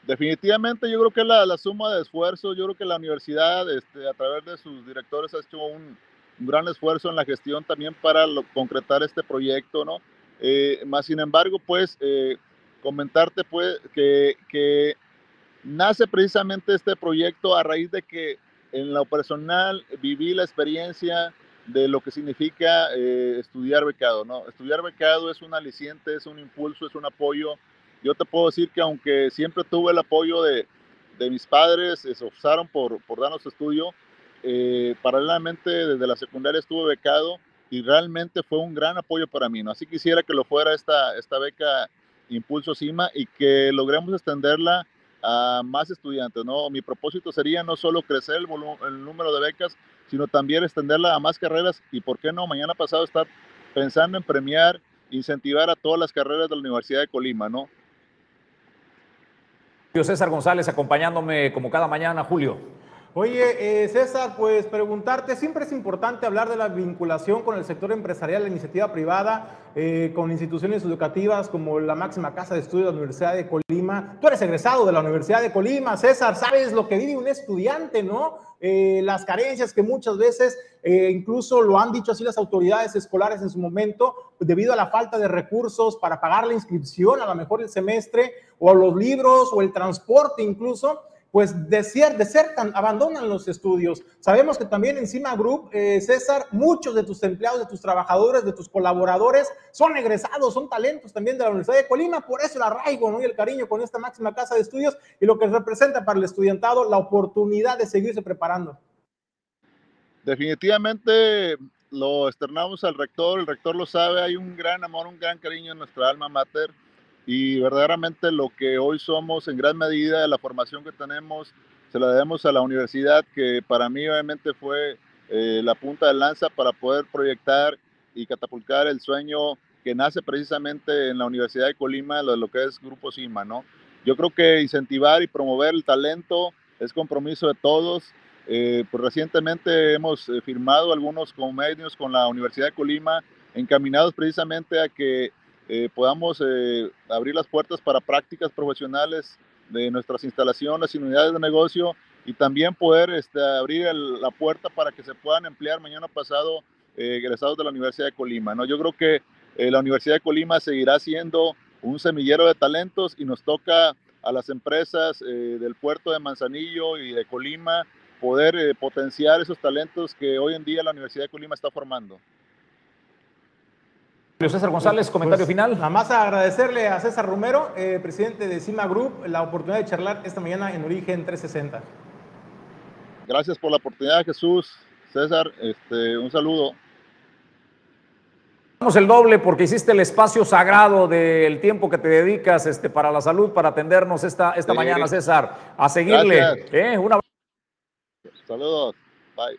Definitivamente yo creo que la, la suma de esfuerzo, yo creo que la universidad este, a través de sus directores ha hecho un, gran esfuerzo en la gestión también para concretar este proyecto, ¿no? más sin embargo, pues comentarte pues que, que nace precisamente este proyecto a raíz de que en lo personal viví la experiencia de lo que significa eh, estudiar becado, ¿no? Estudiar becado es un aliciente, es un impulso, es un apoyo. Yo te puedo decir que aunque siempre tuve el apoyo de, de mis padres, se esforzaron por, por darnos estudio, eh, paralelamente desde la secundaria estuve becado y realmente fue un gran apoyo para mí, ¿no? Así quisiera que lo fuera esta, esta beca Impulso CIMA y que logremos extenderla a más estudiantes. ¿no? Mi propósito sería no solo crecer el, número de becas, sino también extenderla a más carreras y, ¿por qué no? Mañana pasado estar pensando en premiar, incentivar a todas las carreras de la Universidad de Colima, ¿no? Julio César González acompañándome como cada mañana, Julio. Oye, eh, César, pues preguntarte, siempre es importante hablar de la vinculación con el sector empresarial, la iniciativa privada, eh, con instituciones educativas como la máxima casa de estudios de la Universidad de Colima. Tú eres egresado de la Universidad de Colima, César, sabes lo que vive un estudiante, ¿no? Eh, las carencias que muchas veces, incluso lo han dicho así las autoridades escolares en su momento, debido a la falta de recursos para pagar la inscripción, a lo mejor el semestre, o los libros, o el transporte incluso pues desertan, abandonan los estudios. Sabemos que también encima Group, eh, César, muchos de tus empleados, de tus trabajadores, de tus colaboradores son egresados, son talentos también de la Universidad de Colima, por eso el arraigo y el cariño con esta máxima casa de estudios y lo que representa para el estudiantado la oportunidad de seguirse preparando. Definitivamente lo externamos al rector, el rector lo sabe, hay un gran amor, un gran cariño en nuestra alma mater y verdaderamente lo que hoy somos en gran medida, la formación que tenemos, se la debemos a la universidad, que para mí obviamente fue eh, la punta de lanza para poder proyectar y catapultar el sueño que nace precisamente en la Universidad de Colima, lo, lo que es Grupo CIMA, ¿no? Yo creo que incentivar y promover el talento es compromiso de todos. Eh, pues recientemente hemos eh, firmado algunos convenios con la Universidad de Colima encaminados precisamente a que eh, podamos eh, abrir las puertas para prácticas profesionales de nuestras instalaciones y unidades de negocio y también poder este, abrir la puerta para que se puedan emplear mañana pasado eh, egresados de la Universidad de Colima. ¿no? Yo creo que eh, la Universidad de Colima seguirá siendo un semillero de talentos y nos toca a las empresas eh, del puerto de Manzanillo y de Colima poder potenciar esos talentos que hoy en día la Universidad de Colima está formando. César González, comentario Pues, final. Nada más agradecerle a César Romero, eh, presidente de Cima Group, la oportunidad de charlar esta mañana en Origen 360. Gracias por la oportunidad, Jesús. César, este, un saludo. Damos el doble porque hiciste el espacio sagrado del tiempo que te dedicas este, para la salud, para atendernos esta, esta Sí. mañana, César. A seguirle. ¿eh? Un abrazo. Saludos. Bye.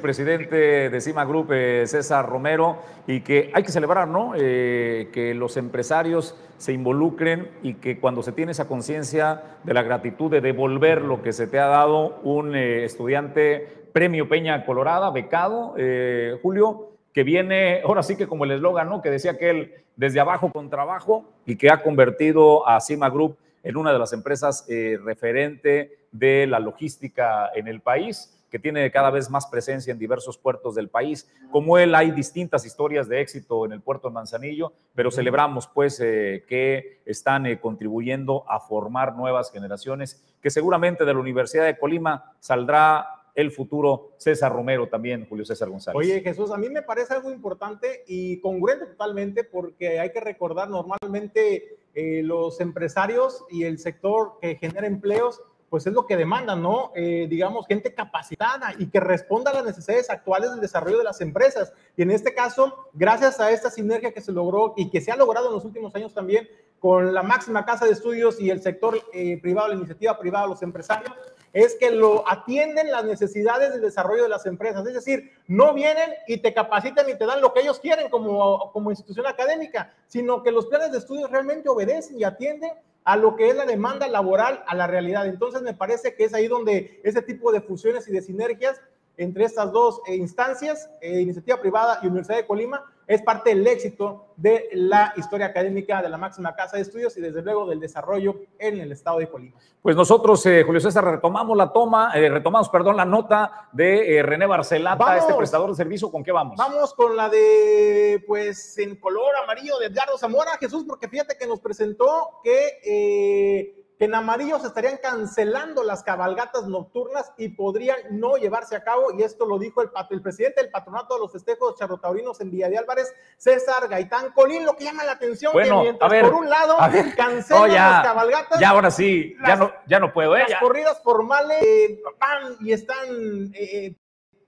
Presidente de Cima Group, eh, César Romero, y que hay que celebrar, ¿no? Eh, que los empresarios se involucren y que cuando se tiene esa conciencia de la gratitud de devolver lo que se te ha dado un eh, estudiante premio Peña Colorada, becado, eh, Julio, que viene, ahora sí que como el eslogan, ¿no? Que decía que él desde abajo con trabajo y que ha convertido a Cima Group en una de las empresas referente de la logística en el país que tiene cada vez más presencia en diversos puertos del país. Como él, hay distintas historias de éxito en el puerto de Manzanillo, pero celebramos pues eh, que están eh, contribuyendo a formar nuevas generaciones, que seguramente de la Universidad de Colima saldrá el futuro César Romero también, Julio César González. Oye, Jesús, a mí me parece algo importante y congruente totalmente porque hay que recordar normalmente eh, los empresarios y el sector que genera empleos, pues es lo que demandan, ¿no? Eh, digamos, gente capacitada y que responda a las necesidades actuales del desarrollo de las empresas. Y en este caso, gracias a esta sinergia que se logró y que se ha logrado en los últimos años también con la máxima casa de estudios y el sector eh, privado, la iniciativa privada, los empresarios, es que lo atienden las necesidades del desarrollo de las empresas. Es decir, no vienen y te capacitan y te dan lo que ellos quieren como, como institución académica, sino que los planes de estudios realmente obedecen y atienden a lo que es la demanda laboral, a la realidad. Entonces, me parece que es ahí donde ese tipo de fusiones y de sinergias entre estas dos eh, instancias, eh, iniciativa privada y Universidad de Colima, es parte del éxito de la historia académica de la máxima casa de estudios y desde luego del desarrollo en el estado de Colima. Pues nosotros, eh, Julio César, retomamos la toma, eh, retomamos, perdón, la nota de eh, René Barcelata, Vamos. este prestador de servicio, ¿con qué vamos? Vamos con la de, pues, en color amarillo de Edgardo Zamora, Jesús, porque fíjate que nos presentó que, eh, que en amarillo se estarían cancelando las cabalgatas nocturnas y podrían no llevarse a cabo, y esto lo dijo el, el presidente del patronato de los festejos charrotaurinos en Villa de Álvarez, César Gaitán Colín, lo que llama la atención, Bueno, que mientras a ver, por un lado cancelan ya, las cabalgatas, Ya ahora sí, ya no, ya no puedo, ¿eh? las Ya. corridas formales eh, van y están, eh,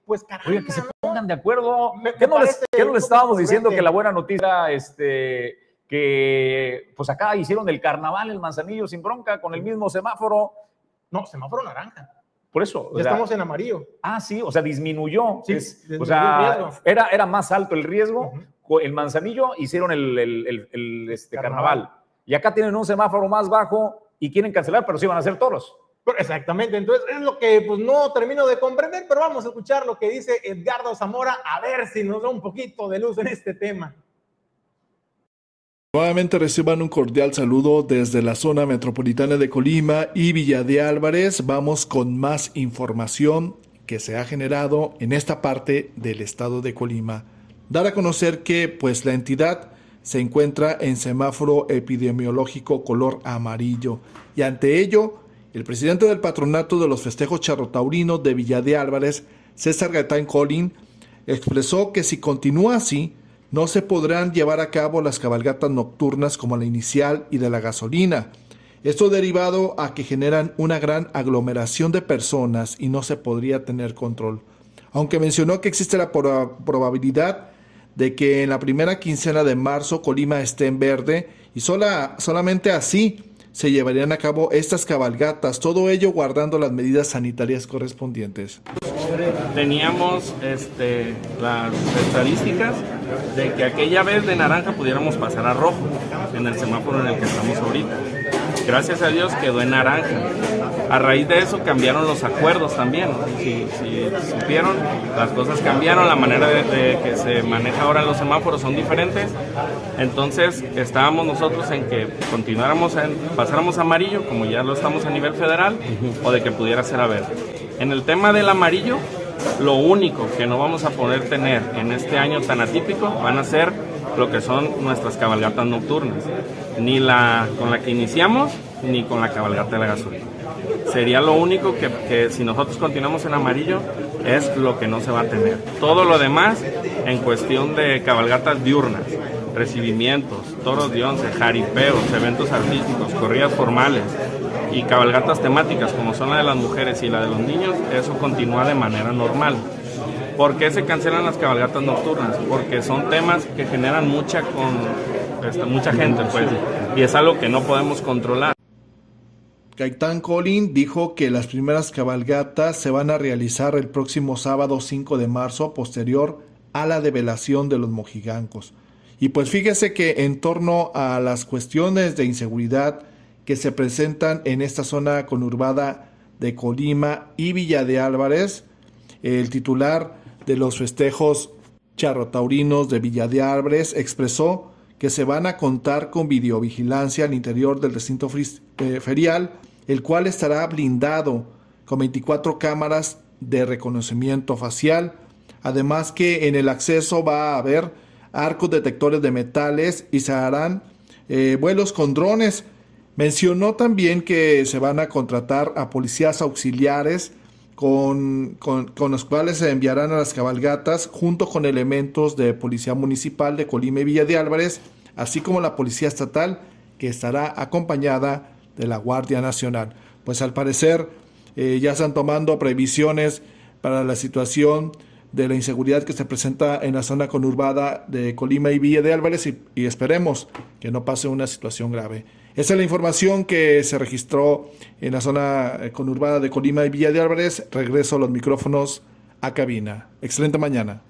pues, caramba, Oye, que se ¿no? pongan de acuerdo. Me- ¿Qué me no les, qué no les estábamos diciendo que la buena noticia, este, que pues acá hicieron el carnaval el Manzanillo sin bronca, con el mismo semáforo? No, semáforo naranja. Por eso. o Ya sea, estamos en amarillo. Ah, sí, o sea, disminuyó. Sí, Es- disminuyó o sea, era, era más alto el riesgo. El Manzanillo hicieron el, el- el- el, este, Carnaval. carnaval. Y acá tienen un semáforo más bajo y quieren cancelar, pero sí van a ser toros. Pero Exactamente, entonces es lo que pues no termino de comprender, pero vamos a escuchar lo que dice Edgardo Zamora, a ver si nos da un poquito de luz en este tema. Nuevamente reciban un cordial saludo desde la zona metropolitana de Colima y Villa de Álvarez. Vamos con más información que se ha generado en esta parte del estado de Colima. Dar a conocer que pues la entidad se encuentra en semáforo epidemiológico color amarillo y ante ello el presidente del patronato de los festejos charrotaurinos de Villa de Álvarez, César Gaitán Colín, expresó que si continúa así, no se podrán llevar a cabo las cabalgatas nocturnas como la inicial y de la gasolina. Esto derivado a que generan una gran aglomeración de personas y no se podría tener control. Aunque mencionó que existe la proba- probabilidad de que en la primera quincena de marzo Colima esté en verde y sola- solamente así se llevarían a cabo estas cabalgatas, todo ello guardando las medidas sanitarias correspondientes. Teníamos este, las estadísticas de que aquella vez de naranja pudiéramos pasar a rojo en el semáforo en el que estamos ahorita. Gracias a Dios quedó en naranja. A raíz de eso cambiaron los acuerdos también. Si, supieron, las cosas cambiaron, la manera de, que se maneja ahora los semáforos son diferentes. Entonces estábamos nosotros en que continuáramos, en, pasáramos amarillo, como ya lo estamos a nivel federal, o de que pudiera ser a verde. En el tema del amarillo, lo único que no vamos a poder tener en este año tan atípico van a ser lo que son nuestras cabalgatas nocturnas. Ni la con la que iniciamos, ni con la cabalgata de la gasolina. Sería lo único que, que, si nosotros continuamos en amarillo es lo que no se va a tener. Todo lo demás en cuestión de cabalgatas diurnas, recibimientos, toros de once, jaripeos, eventos artísticos, corridas formales y cabalgatas temáticas como son la de las mujeres y la de los niños, eso continúa de manera normal. ¿Por qué se cancelan las cabalgatas nocturnas? Porque son temas que generan mucha, con, este, mucha gente, pues, y es algo que no podemos controlar. Gaitán Colin dijo que las primeras cabalgatas se van a realizar el próximo sábado 5 de marzo, posterior a la develación de los mojigancos. Y pues fíjese que en torno a las cuestiones de inseguridad que se presentan en esta zona conurbada de Colima y Villa de Álvarez, el titular de los festejos charrotaurinos de Villa de Álvarez expresó que se van a contar con videovigilancia al interior del recinto eh, ferial, el cual estará blindado con 24 cámaras de reconocimiento facial, además que en el acceso va a haber arcos detectores de metales y se harán eh, vuelos con drones. Mencionó también que se van a contratar a policías auxiliares con, los cuales se enviarán a las cabalgatas junto con elementos de Policía Municipal de Colima y Villa de Álvarez, así como la Policía Estatal, que estará acompañada de la Guardia Nacional. Pues al parecer eh, ya están tomando previsiones para la situación de la inseguridad que se presenta en la zona conurbada de Colima y Villa de Álvarez y esperemos que no pase una situación grave. Esa es la información que se registró en la zona eh, conurbada de Colima y Villa de Álvarez. Regreso a los micrófonos a cabina. Excelente mañana.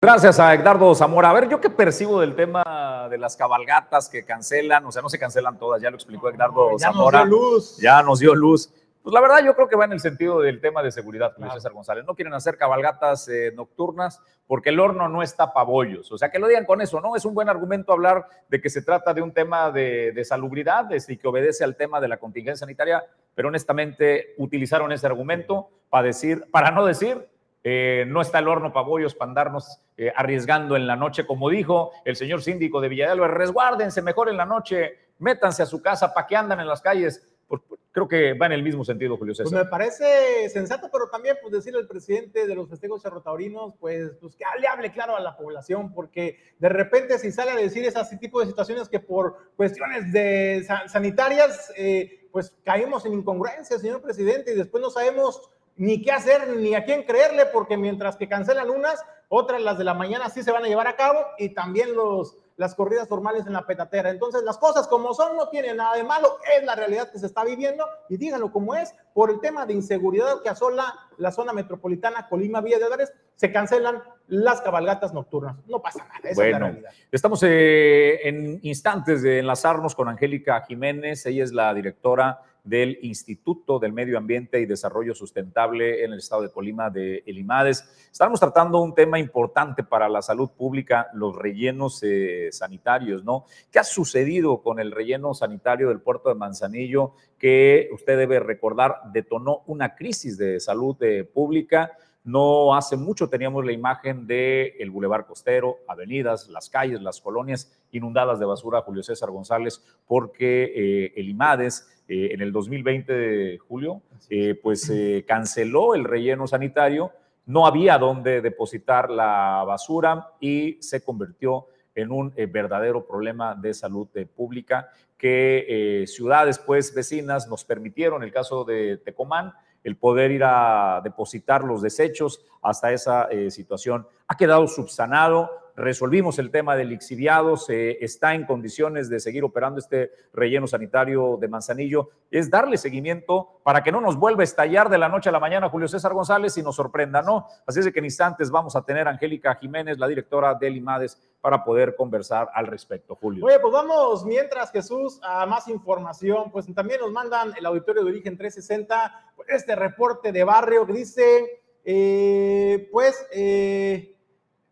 Gracias a Edgardo Zamora. A ver, yo qué percibo del tema de las cabalgatas que cancelan, o sea, no se cancelan todas, ya lo explicó Edgardo Zamora. Ya nos dio luz. Ya nos dio luz. Pues la verdad yo creo que va en el sentido del tema de seguridad, Julio César González. No quieren hacer cabalgatas eh, nocturnas porque el horno no está pabollos. O sea, que lo digan con eso, ¿no? Es un buen argumento hablar de que se trata de un tema de, salubridad y que obedece al tema de la contingencia sanitaria, pero honestamente utilizaron ese argumento para decir, para no decir, eh, no está el horno pabollos para andarnos eh, arriesgando en la noche, como dijo el señor síndico de Villadalba, resguárdense mejor en la noche, métanse a su casa, ¿para que andan en las calles? Pues, creo que va en el mismo sentido, Julio César. Pues me parece sensato, pero también pues decirle al presidente de los festejos cerrotaurinos, pues, pues que le hable claro a la población, porque de repente si sale a decir ese tipo de situaciones que por cuestiones de sanitarias, eh, pues caemos en incongruencia, señor presidente, y después no sabemos ni qué hacer ni a quién creerle, porque mientras que cancelan unas, otras, las de la mañana, sí se van a llevar a cabo, y también los las corridas formales en la petatera. Entonces, las cosas como son no tienen nada de malo, es la realidad que se está viviendo y díganlo como es, por el tema de inseguridad que asola la zona metropolitana Colima Villa de Álvarez, se cancelan las cabalgatas nocturnas. No pasa nada, esa es la realidad. Estamos eh, en instantes de enlazarnos con Angélica Jiménez, ella es la directora del Instituto del Medio Ambiente y Desarrollo Sustentable en el estado de Colima de El IMADES. Estamos tratando un tema importante para la salud pública, los rellenos eh, sanitarios, ¿no? ¿Qué ha sucedido con el relleno sanitario del puerto de Manzanillo que usted debe recordar detonó una crisis de salud eh, pública? No hace mucho teníamos la imagen del el Boulevard Costero, avenidas, las calles, las colonias inundadas de basura, Julio César González, porque eh, el IMADES eh, en el 2020 de julio, eh, pues canceló el relleno sanitario, no había dónde depositar la basura y se convirtió en un eh, verdadero problema de salud pública que ciudades pues vecinas nos permitieron, el caso de Tecomán, el poder ir a depositar los desechos hasta esa situación. Ha quedado subsanado, resolvimos el tema del lixiviado, se está en condiciones de seguir operando este relleno sanitario de Manzanillo, es darle seguimiento para que no nos vuelva a estallar de la noche a la mañana Julio César González y nos sorprenda, ¿no? Así es que en instantes vamos a tener a Angélica Jiménez, la directora del IMADES, para poder conversar al respecto, Julio. Oye, pues vamos mientras Jesús a más información, pues también nos mandan el auditorio de origen 360, este reporte de barrio que dice, eh, pues, eh,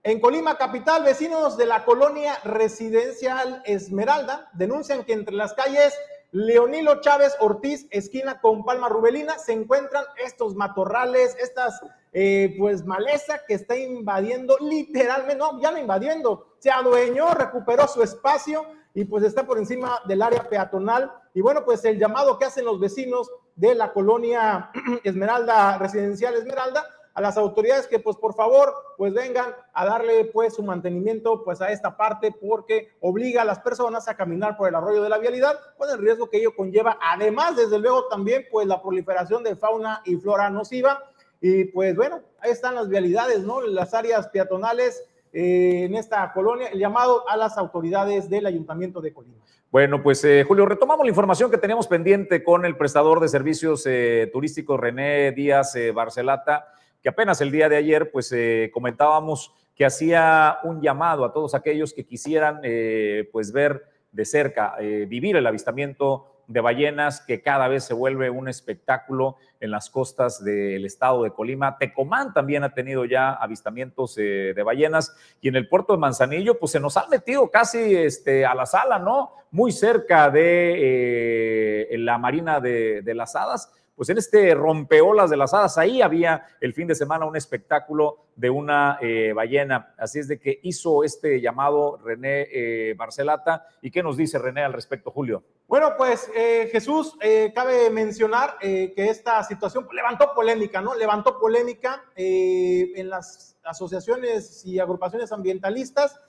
en Colima Capital, vecinos de la colonia residencial Esmeralda denuncian que entre las calles Leonilo Chávez Ortiz, esquina con Palma Rubelina, se encuentran estos matorrales, estas eh, pues maleza que está invadiendo literalmente, no, ya no invadiendo, se adueñó, recuperó su espacio y pues está por encima del área peatonal. Y bueno, pues el llamado que hacen los vecinos de la colonia Esmeralda, residencial Esmeralda, a las autoridades que pues por favor pues vengan a darle pues su mantenimiento pues a esta parte porque obliga a las personas a caminar por el arroyo de la vialidad con el riesgo que ello conlleva. Además desde luego también pues la proliferación de fauna y flora nociva. Y pues bueno ahí están las vialidades no las áreas peatonales eh, en esta colonia el llamado a las autoridades del ayuntamiento de Colima. Bueno, pues eh, Julio, retomamos la información que teníamos pendiente con el prestador de servicios eh, turísticos René Díaz Barcelata que apenas el día de ayer, pues eh, comentábamos que hacía un llamado a todos aquellos que quisieran, eh, pues ver de cerca, eh, vivir el avistamiento de ballenas, que cada vez se vuelve un espectáculo en las costas del estado de Colima. Tecomán también ha tenido ya avistamientos de ballenas y en el puerto de Manzanillo, pues se nos han metido casi este, a la sala, ¿no? Muy cerca de la Marina de, de las Hadas pues en este rompeolas de las hadas, ahí había el fin de semana un espectáculo de una eh, ballena. Así es de que hizo este llamado René eh, Barcelata. ¿Y qué nos dice René al respecto, Julio? Bueno, pues eh, Jesús, cabe mencionar que esta situación levantó polémica, ¿no? Levantó polémica en las asociaciones y agrupaciones ambientalistas.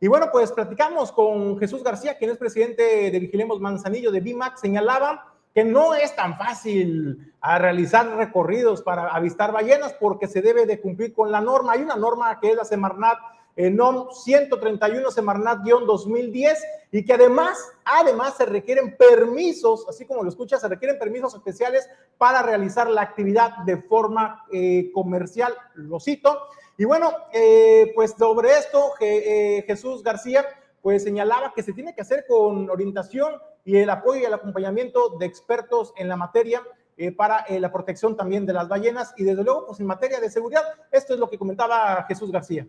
Y bueno, pues platicamos con Jesús García, quien es presidente de Vigilemos Manzanillo de BIMAC, señalaba que no es tan fácil a realizar recorridos para avistar ballenas porque se debe de cumplir con la norma. Hay una norma que es la Semarnat eh, NOM 131 Semarnat-2010 y que además, además se requieren permisos, así como lo escuchas, se requieren permisos especiales para realizar la actividad de forma eh, comercial, lo cito. Y bueno, eh, pues sobre esto, Jesús García, pues señalaba que se tiene que hacer con orientación y el apoyo y el acompañamiento de expertos en la materia eh, para eh, la protección también de las ballenas y desde luego, pues en materia de seguridad, esto es lo que comentaba Jesús García.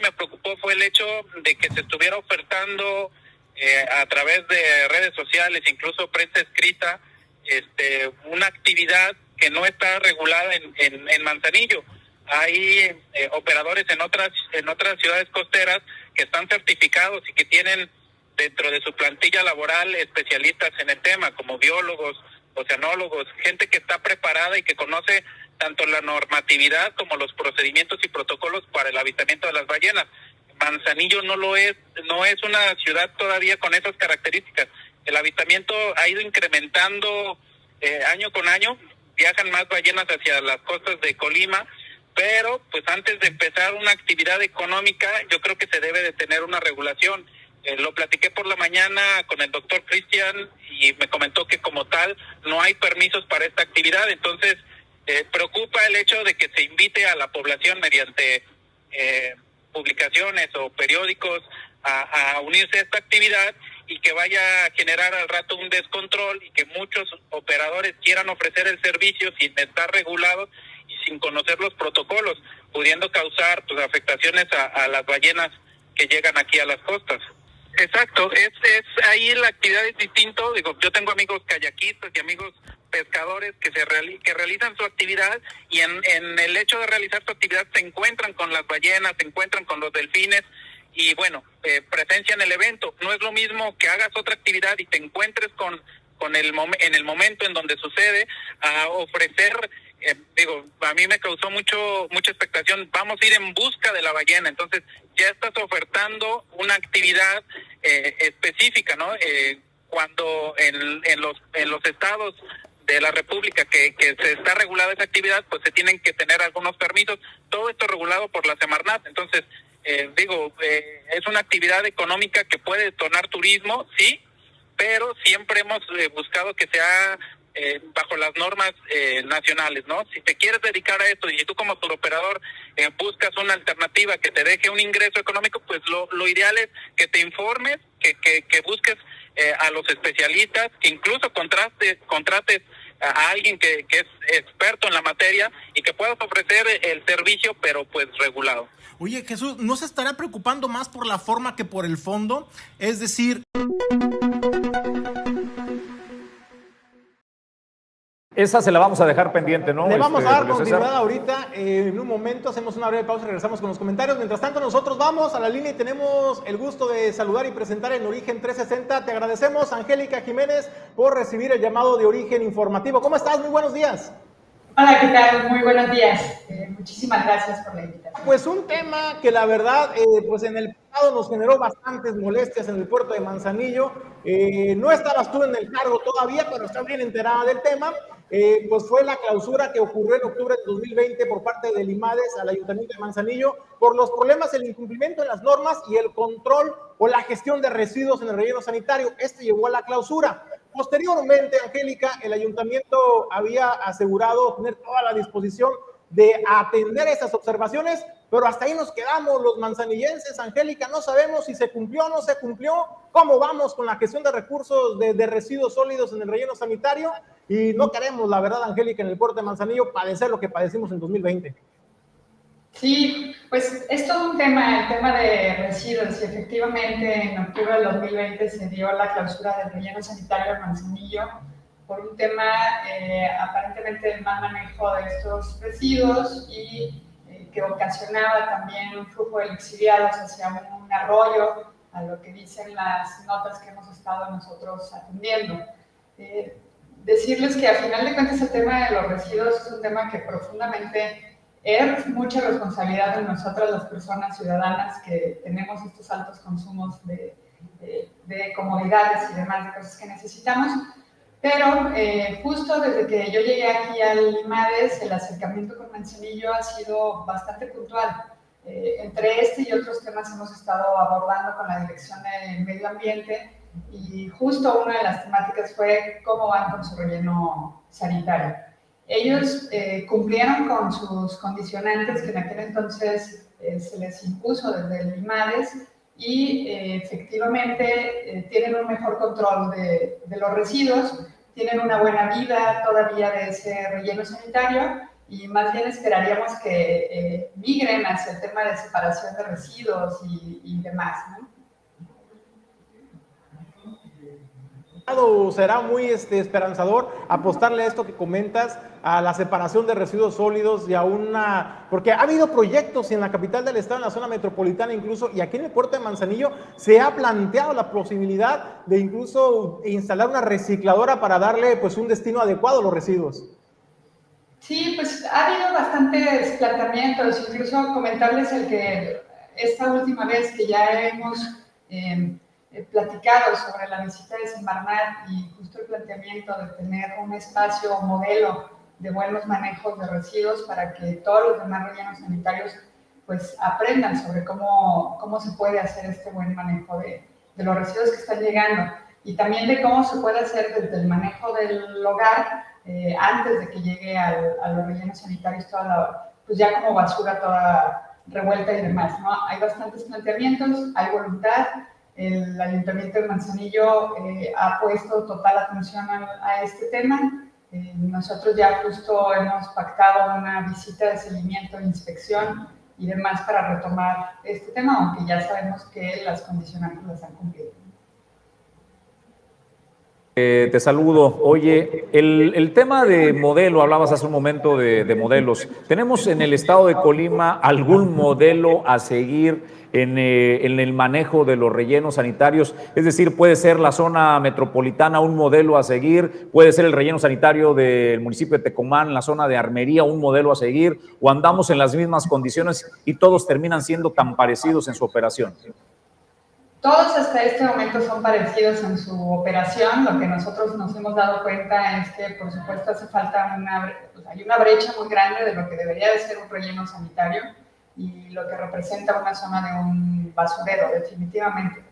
Me preocupó fue el hecho de que se estuviera ofertando eh, a través de redes sociales, incluso prensa escrita, este, una actividad que no está regulada en, en, en Manzanillo. Hay operadores en otras en otras ciudades costeras que están certificados y que tienen dentro de su plantilla laboral especialistas en el tema, como biólogos, oceanólogos, gente que está preparada y que conoce tanto la normatividad como los procedimientos y protocolos para el avistamiento de las ballenas. Manzanillo no lo es, no es una ciudad todavía con esas características. El avistamiento ha ido incrementando eh, año con año, viajan más ballenas hacia las costas de Colima, pero pues antes de empezar una actividad económica, yo creo que se debe de tener una regulación eh, lo platiqué por la mañana con el doctor Cristian y me comentó que como tal no hay permisos para esta actividad, entonces eh, preocupa el hecho de que se invite a la población mediante eh, publicaciones o periódicos a, unirse a esta actividad y que vaya a generar al rato un descontrol y que muchos operadores quieran ofrecer el servicio sin estar regulados y sin conocer los protocolos, pudiendo causar pues, afectaciones a las ballenas que llegan aquí a las costas. Exacto, es, es ahí la actividad es distinto. Digo, yo tengo amigos kayakistas y amigos pescadores que se que realizan su actividad y en, en el hecho de realizar su actividad se encuentran con las ballenas, se encuentran con los delfines y bueno, eh, presencia en el evento. No es lo mismo que hagas otra actividad y te encuentres con con el en el momento en donde sucede a ofrecer eh, digo, a mí me causó mucho mucha expectación. Vamos a ir en busca de la ballena, entonces ya estás ofertando una actividad eh, específica, ¿no? Eh, cuando en, en, los en los estados de la República que, que se está regulada esa actividad, pues se tienen que tener algunos permisos. Todo esto regulado por la Semarnat. Entonces, eh, digo, eh, es una actividad económica que puede detonar turismo, sí, pero siempre hemos eh, buscado que sea eh, bajo las normas eh, nacionales, ¿no? Si te quieres dedicar a esto y tú como operador eh, buscas una alternativa que te deje un ingreso económico, pues lo, lo ideal es que te informes, que, que, que busques eh, a los especialistas, que incluso contrates, contrates a alguien que, que es experto en la materia y que puedas ofrecer el servicio, pero pues regulado. Oye, Jesús, ¿no se estará preocupando más por la forma que por el fondo? Es decir... Esa se la vamos a dejar pendiente, ¿no? Le vamos Este, a dar Julio César? continuidad ahorita. eh, en un momento hacemos una breve pausa y regresamos con los comentarios. Mientras tanto, nosotros vamos a la línea y tenemos el gusto de saludar y presentar en Origen 360. Te agradecemos, Angélica Jiménez, por recibir el llamado de Origen Informativo. ¿Cómo estás? Muy buenos días. Hola, ¿qué tal? Muy buenos días. Eh, muchísimas gracias por la invitación. Pues un tema que la verdad, eh, pues en el pasado nos generó bastantes molestias en el puerto de Manzanillo. Eh, no estabas tú en el cargo todavía, pero estás bien enterada del tema. Eh, pues fue la clausura que ocurrió en octubre de 2020 por parte del IMADES al Ayuntamiento de Manzanillo por los problemas, el incumplimiento de las normas y el control o la gestión de residuos en el relleno sanitario. Este llevó a la clausura. Posteriormente, Angélica, el ayuntamiento había asegurado tener toda la disposición de atender esas observaciones, pero hasta ahí nos quedamos los manzanillenses, Angélica, no sabemos si se cumplió o no se cumplió, cómo vamos con la gestión de recursos de, residuos sólidos en el relleno sanitario y no queremos, la verdad, Angélica, en el puerto de Manzanillo padecer lo que padecimos en 2020. Sí, pues es todo un tema, el tema de residuos. Y efectivamente, en octubre del 2020 se dio la clausura del relleno sanitario de Manzanillo por un tema eh, aparentemente del mal manejo de estos residuos y eh, que ocasionaba también un flujo de lixiviados hacia un, un arroyo, a lo que dicen las notas que hemos estado nosotros atendiendo. Eh, decirles que a final de cuentas el tema de los residuos es un tema que profundamente es mucha responsabilidad de nosotras las personas ciudadanas que tenemos estos altos consumos de, de, de comodidades y demás, de cosas que necesitamos. Pero eh, justo desde que yo llegué aquí al IMADES, el acercamiento con Manzanillo ha sido bastante puntual. Eh, entre este y otros temas hemos estado abordando con la Dirección de Medio Ambiente y justo una de las temáticas fue cómo van con su relleno sanitario. Ellos eh, cumplieron con sus condicionantes que en aquel entonces eh, se les impuso desde el IMADES y eh, efectivamente tienen un mejor control de, de, los residuos, tienen una buena vida todavía de ese relleno sanitario y más bien esperaríamos que migren hacia el tema de separación de residuos y, y demás. ¿no? Será muy este, esperanzador apostarle a esto que comentas, a la separación de residuos sólidos y a una... Porque ha habido proyectos en la capital del estado, en la zona metropolitana incluso, y aquí en el puerto de Manzanillo se ha planteado la posibilidad de incluso instalar una recicladora para darle pues un destino adecuado a los residuos. Sí, pues ha habido bastantes planteamientos, incluso comentarles el que esta última vez que ya hemos... Eh, eh, platicado sobre la visita de Semarnat y justo el planteamiento de tener un espacio modelo de buenos manejos de residuos para que todos los demás rellenos sanitarios pues aprendan sobre cómo, cómo se puede hacer este buen manejo de, de los residuos que están llegando y también de cómo se puede hacer desde el manejo del hogar eh, antes de que llegue al, a los rellenos sanitarios toda pues ya como basura toda revuelta y demás, ¿no? Hay bastantes planteamientos, hay voluntad, el Ayuntamiento de Manzanillo eh, ha puesto total atención a, este tema. Eh, nosotros ya justo hemos pactado una visita de seguimiento, inspección y demás para retomar este tema, aunque ya sabemos que las condicionantes las han cumplido. Eh, te saludo. Oye, el, tema de modelo, hablabas hace un momento de, de, modelos. ¿Tenemos en el estado de Colima algún modelo a seguir en, eh, en, el manejo de los rellenos sanitarios? Es decir, puede ser la zona metropolitana un modelo a seguir, puede ser el relleno sanitario del municipio de Tecomán, la zona de Armería, un modelo a seguir, o andamos en las mismas condiciones y todos terminan siendo tan parecidos en su operación. Todos hasta este momento son parecidos en su operación. Lo que nosotros nos hemos dado cuenta es que, por supuesto, hace falta una, pues hay una brecha muy grande de lo que debería de ser un relleno sanitario. y lo que representa una zona de un basurero, definitivamente.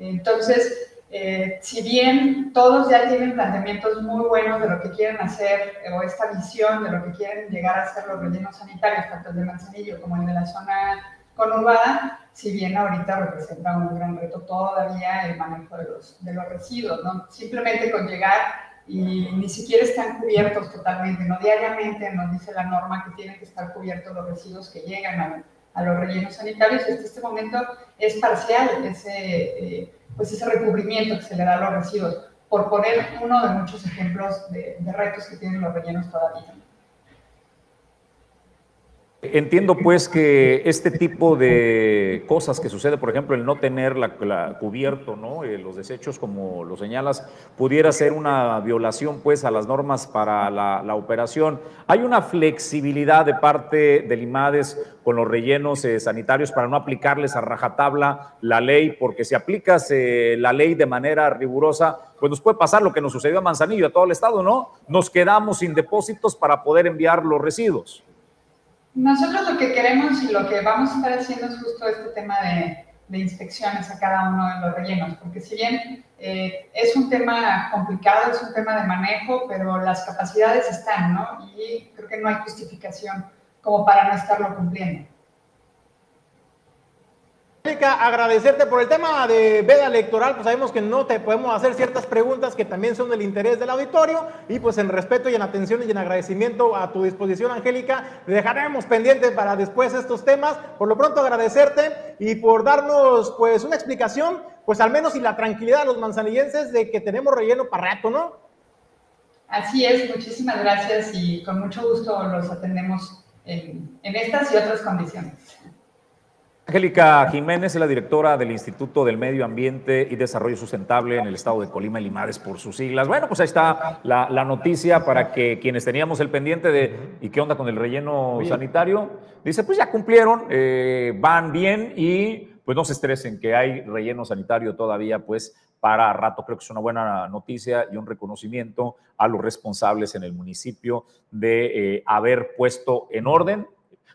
Entonces, eh, si bien todos ya tienen planteamientos muy buenos de lo que quieren hacer o esta visión de lo que quieren llegar a ser los rellenos sanitarios, tanto el de Manzanillo como el de la zona conurbada, si bien ahorita representa un gran reto todavía el manejo de los, de los residuos, ¿no? Simplemente con llegar y ni siquiera están cubiertos totalmente, no diariamente nos dice la norma que tienen que estar cubiertos los residuos que llegan a, los rellenos sanitarios, hasta este momento es parcial ese, eh, pues ese recubrimiento que se le da a los residuos, por poner uno de muchos ejemplos de retos que tienen los rellenos todavía. Entiendo pues que este tipo de cosas que sucede, por ejemplo, el no tener la, cubierto, ¿no? Eh, los desechos, como lo señalas, pudiera ser una violación pues a las normas para la, operación. ¿Hay una flexibilidad de parte del IMADES con los rellenos eh, sanitarios para no aplicarles a rajatabla la ley? Porque si aplicas eh, la ley de manera rigurosa, pues nos puede pasar lo que nos sucedió a Manzanillo, a todo el estado, ¿no? Nos quedamos sin depósitos para poder enviar los residuos. Nosotros lo que queremos y lo que vamos a estar haciendo es justo este tema de, inspecciones a cada uno de los rellenos, porque si bien eh, es un tema complicado, es un tema de manejo, pero las capacidades están, ¿no? Y creo que no hay justificación como para no estarlo cumpliendo agradecerte por el tema de veda electoral, pues sabemos que no te podemos hacer ciertas preguntas que también son del interés del auditorio y pues en respeto y en atención y en agradecimiento a tu disposición, Angélica, dejaremos pendientes para después estos temas. Por lo pronto agradecerte y por darnos pues una explicación, pues al menos y la tranquilidad a los manzanillenses de que tenemos relleno para rato, ¿no? Así es, muchísimas gracias y con mucho gusto los atendemos en, en estas y otras condiciones. Angélica Jiménez es la directora del Instituto del Medio Ambiente y Desarrollo Sustentable en el estado de Colima y Limares por sus siglas. Bueno, pues ahí está la, noticia para que quienes teníamos el pendiente de ¿y qué onda con el relleno sanitario? Dice, pues ya cumplieron, eh, van bien y pues no se estresen que hay relleno sanitario todavía pues para rato. Creo que es una buena noticia y un reconocimiento a los responsables en el municipio de eh, haber puesto en orden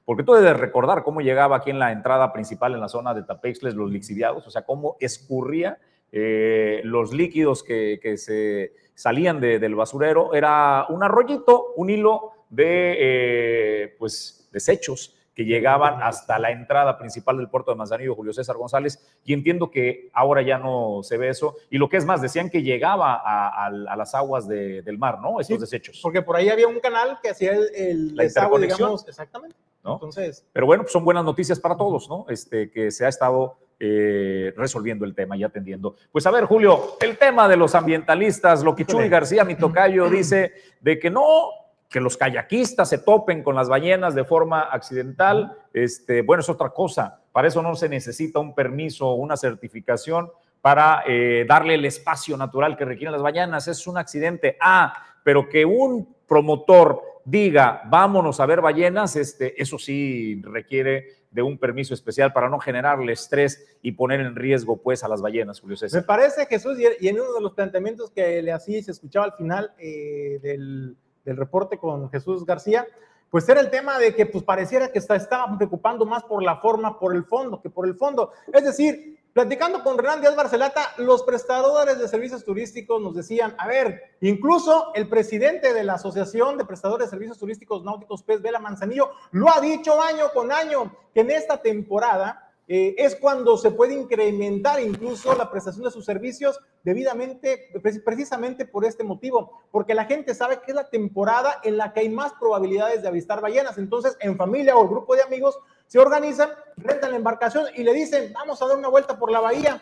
porque tú debes recordar cómo llegaba aquí en la entrada principal en la zona de Tapexles los lixiviados, o sea, cómo escurría eh, los líquidos que, se salían del basurero. Era un arroyito, un hilo de eh, pues, desechos que llegaban hasta la entrada principal del puerto de Manzanillo, Julio César González, y entiendo que ahora ya no se ve eso. Y lo que es más, decían que llegaba a, las aguas del mar, ¿no? Estos desechos. Porque por ahí había un canal que hacía el, la digamos, exactamente. Entonces, Pero bueno, pues son buenas noticias para todos, ¿no? Este, que se ha estado eh, resolviendo el tema y atendiendo. Pues a ver, Julio, el tema de los ambientalistas, lo que Chuy García, mi tocayo, dice de que no, que los kayakistas se topen con las ballenas de forma accidental, este, bueno, es otra cosa. Para eso no se necesita un permiso o una certificación para eh, darle el espacio natural que requieren las ballenas. Es un accidente. Ah, pero que un promotor diga, vámonos a ver ballenas, este, eso sí requiere de un permiso especial para no generarle estrés y poner en riesgo pues a las ballenas, Julio César. Me parece, Jesús, y en uno de los planteamientos que le hacía y se escuchaba al final eh, del, del, reporte con Jesús García, pues era el tema de que pues pareciera que está, estaban preocupando más por la forma, por el fondo, que por el fondo. Es decir, Platicando con Renan Díaz Barcelata, los prestadores de servicios turísticos nos decían, a ver, incluso el presidente de la Asociación de Prestadores de Servicios Turísticos Náuticos Pez Vela Manzanillo lo ha dicho año con año, que en esta temporada eh, es cuando se puede incrementar incluso la prestación de sus servicios debidamente, precisamente por este motivo, porque la gente sabe que es la temporada en la que hay más probabilidades de avistar ballenas. Entonces, en familia o grupo de amigos, se organizan, rentan la embarcación y le dicen, vamos a dar una vuelta por la bahía.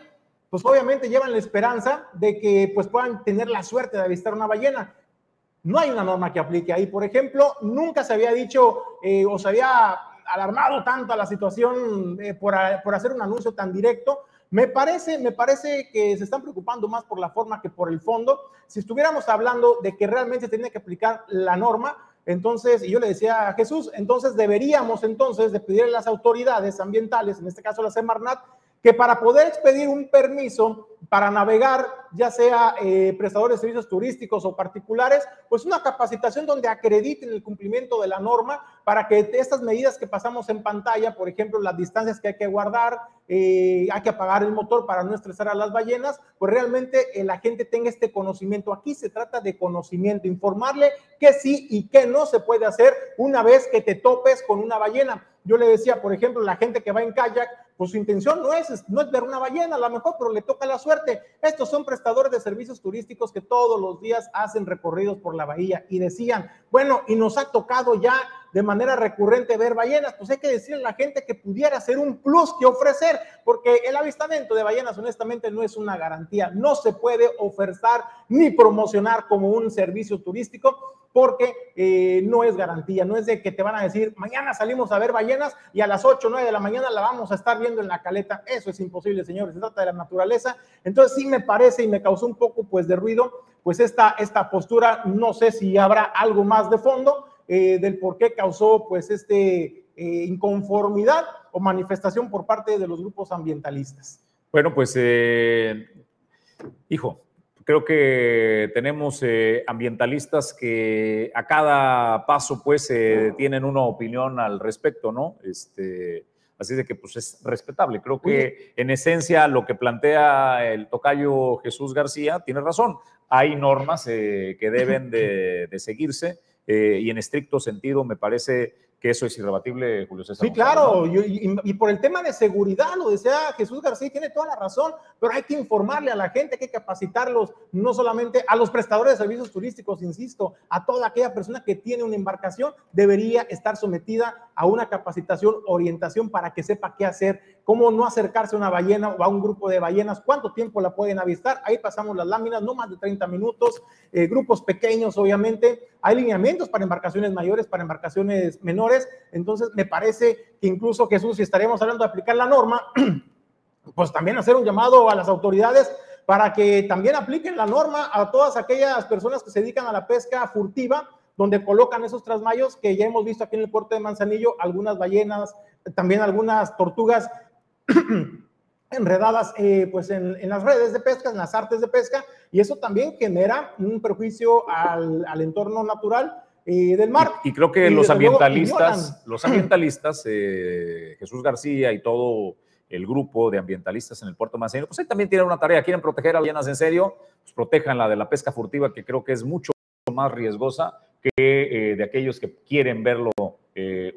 Pues obviamente llevan la esperanza de que pues puedan tener la suerte de avistar una ballena. No hay una norma que aplique ahí. Por ejemplo, nunca se había dicho eh, o se había alarmado tanto a la situación eh, por, por hacer un anuncio tan directo. Me parece, me parece que se están preocupando más por la forma que por el fondo. Si estuviéramos hablando de que realmente se tiene que aplicar la norma, entonces, y yo le decía a Jesús, entonces deberíamos entonces de pedirle a las autoridades ambientales, en este caso la Semarnat, que para poder expedir un permiso para navegar, ya sea eh, prestadores de servicios turísticos o particulares, pues una capacitación donde acrediten el cumplimiento de la norma para que estas medidas que pasamos en pantalla, por ejemplo, las distancias que hay que guardar, eh, hay que apagar el motor para no estresar a las ballenas, pues realmente la gente tenga este conocimiento. Aquí se trata de conocimiento, informarle qué sí y qué no se puede hacer una vez que te topes con una ballena. Yo le decía, por ejemplo, la gente que va en kayak, pues su intención no es, no es ver una ballena, a lo mejor, pero le toca la suerte. Estos son prestadores de servicios turísticos que todos los días hacen recorridos por la bahía y decían, bueno, y nos ha tocado ya de manera recurrente ver ballenas, pues hay que decirle a la gente que pudiera ser un plus que ofrecer, porque el avistamiento de ballenas honestamente no es una garantía, no se puede ofertar ni promocionar como un servicio turístico porque eh, no es garantía, no es de que te van a decir, mañana salimos a ver ballenas y a las 8 o 9 de la mañana la vamos a estar viendo en la caleta, eso es imposible, señores, se trata de la naturaleza, entonces sí me parece y me causó un poco pues de ruido, pues esta, esta postura, no sé si habrá algo más de fondo, eh, del por qué causó pues este eh, inconformidad o manifestación por parte de los grupos ambientalistas. Bueno, pues, eh, hijo, creo que tenemos ambientalistas que a cada paso pues tienen una opinión al respecto, ¿no? Este, así de que pues es respetable. Creo que en esencia lo que plantea el tocayo Jesús García tiene razón. Hay normas que deben de, de seguirse eh, y en estricto sentido me parece que eso es irrebatible, Julio César. Sí, claro, y, por el tema de seguridad, lo decía Jesús García, tiene toda la razón, pero hay que informarle a la gente, hay que capacitarlos, no solamente a los prestadores de servicios turísticos, insisto, a toda aquella persona que tiene una embarcación, debería estar sometida a una capacitación, orientación para que sepa qué hacer, cómo no acercarse a una ballena o a un grupo de ballenas, cuánto tiempo la pueden avistar, ahí pasamos las láminas, no más de 30 minutos, eh, grupos pequeños, obviamente, hay lineamientos para embarcaciones mayores, para embarcaciones menores. Entonces, me parece que incluso Jesús, si estaremos hablando de aplicar la norma, pues también hacer un llamado a las autoridades para que también apliquen la norma a todas aquellas personas que se dedican a la pesca furtiva, donde colocan esos trasmayos que ya hemos visto aquí en el puerto de Manzanillo, algunas ballenas, también algunas tortugas enredadas eh, pues en, las redes de pesca, en las artes de pesca, y eso también genera un perjuicio al, entorno natural eh, del mar. Y, creo que los ambientalistas, los ambientalistas, eh, Jesús García y todo el grupo de ambientalistas en el puerto Manzanillo, pues ahí también tienen una tarea, quieren proteger a ballenas en serio, pues protejan la de la pesca furtiva, que creo que es mucho más riesgosa que de aquellos que quieren verlo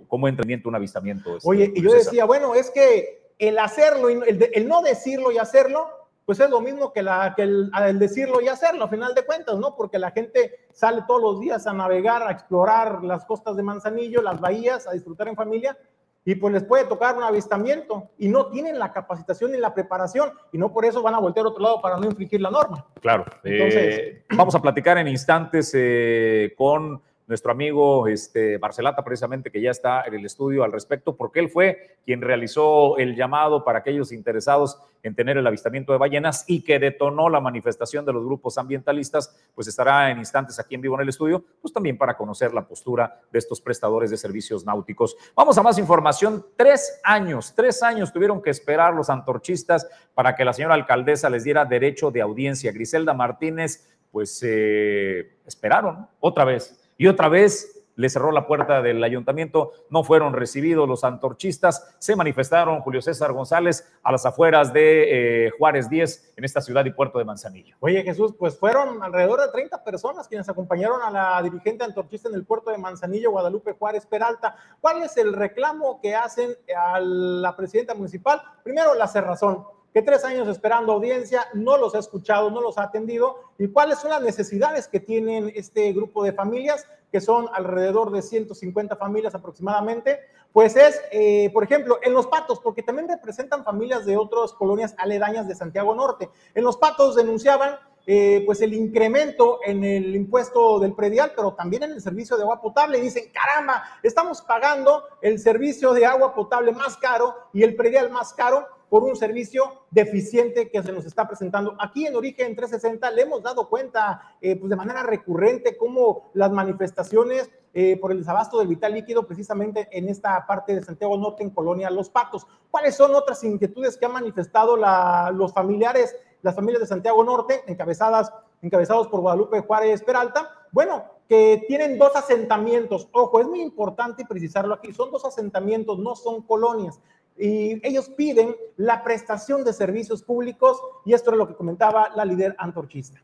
como entrenamiento, un avistamiento. Este, Oye, y yo decía, bueno, es que el hacerlo, y el, no decirlo y hacerlo, pues es lo mismo que, la, que el, decirlo y hacerlo, a final de cuentas, ¿no? Porque la gente sale todos los días a navegar, a explorar las costas de Manzanillo, las bahías, a disfrutar en familia, y pues les puede tocar un avistamiento y no tienen la capacitación ni la preparación y no por eso van a voltear a otro lado para no infringir la norma. Claro. Entonces, eh, vamos a platicar en instantes eh, con nuestro amigo este, Barcelata, precisamente, que ya está en el estudio al respecto, porque él fue quien realizó el llamado para aquellos interesados en tener el avistamiento de ballenas y que detonó la manifestación de los grupos ambientalistas, pues estará en instantes aquí en vivo en el estudio, pues también para conocer la postura de estos prestadores de servicios náuticos. Vamos a más información. Tres años, tres años tuvieron que esperar los antorchistas para que la señora alcaldesa les diera derecho de audiencia. Griselda Martínez, pues eh, esperaron otra vez y otra vez le cerró la puerta del ayuntamiento, no fueron recibidos los antorchistas, se manifestaron Julio César González a las afueras de eh, Juárez 10 en esta ciudad y puerto de Manzanillo. Oye Jesús, pues fueron alrededor de 30 personas quienes acompañaron a la dirigente antorchista en el puerto de Manzanillo, Guadalupe Juárez Peralta. ¿Cuál es el reclamo que hacen a la presidenta municipal? Primero, la cerrazón que tres años esperando audiencia, no los ha escuchado, no los ha atendido, y cuáles son las necesidades que tienen este grupo de familias, que son alrededor de 150 familias aproximadamente, pues es, eh, por ejemplo, en Los Patos, porque también representan familias de otras colonias aledañas de Santiago Norte. En Los Patos denunciaban eh, pues el incremento en el impuesto del predial, pero también en el servicio de agua potable. Y dicen, caramba, estamos pagando el servicio de agua potable más caro y el predial más caro por un servicio deficiente que se nos está presentando. Aquí en Origen 360 le hemos dado cuenta eh, pues de manera recurrente cómo las manifestaciones eh, por el desabasto del vital líquido precisamente en esta parte de Santiago Norte, en Colonia Los Patos. ¿Cuáles son otras inquietudes que han manifestado los familiares las familias de Santiago Norte, encabezadas, encabezados por Guadalupe Juárez Peralta, bueno, que tienen dos asentamientos. Ojo, es muy importante precisarlo aquí, son dos asentamientos, no son colonias. Y ellos piden la prestación de servicios públicos y esto es lo que comentaba la líder antorchista.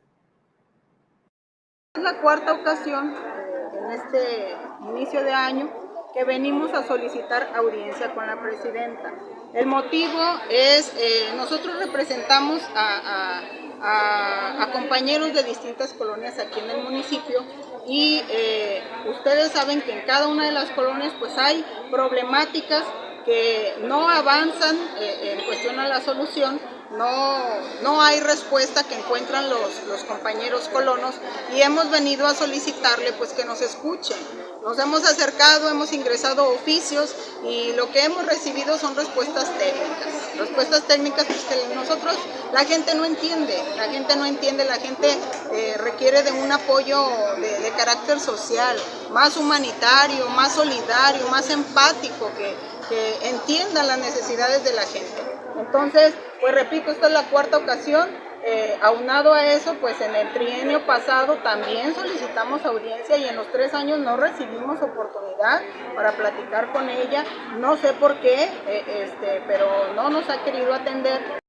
Es la cuarta ocasión en este inicio de año que venimos a solicitar audiencia con la presidenta. El motivo es, eh, nosotros representamos a, compañeros de distintas colonias aquí en el municipio y eh, ustedes saben que en cada una de las colonias pues hay problemáticas que no avanzan eh, en cuestión a la solución no, no hay respuesta que encuentran los, los compañeros colonos y hemos venido a solicitarle pues que nos escuchen. Nos hemos acercado, hemos ingresado oficios y lo que hemos recibido son respuestas técnicas. Respuestas técnicas pues, que nosotros, la gente no entiende, la gente no entiende, la gente eh, requiere de un apoyo de, de carácter social, más humanitario, más solidario, más empático, que, que entienda las necesidades de la gente. Entonces, pues repito, esta es la cuarta ocasión. Eh, aunado a eso, pues en el trienio pasado también solicitamos audiencia y en los tres años no recibimos oportunidad para platicar con ella. No sé por qué, eh, este, pero no nos ha querido atender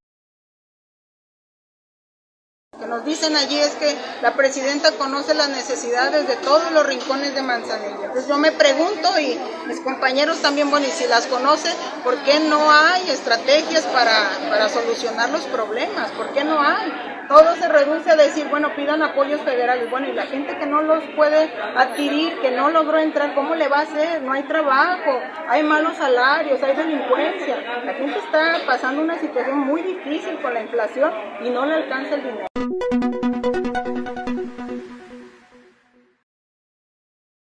que nos dicen allí es que la presidenta conoce las necesidades de todos los rincones de Manzanillo. Entonces yo me pregunto y mis compañeros también, bueno, y si las conoce, ¿por qué no hay estrategias para, para solucionar los problemas? ¿Por qué no hay? Todo se reduce a decir, bueno, pidan apoyos federales. Bueno, y la gente que no los puede adquirir, que no logró entrar, ¿cómo le va a hacer? No hay trabajo, hay malos salarios, hay delincuencia. La gente está pasando una situación muy difícil con la inflación y no le alcanza el dinero.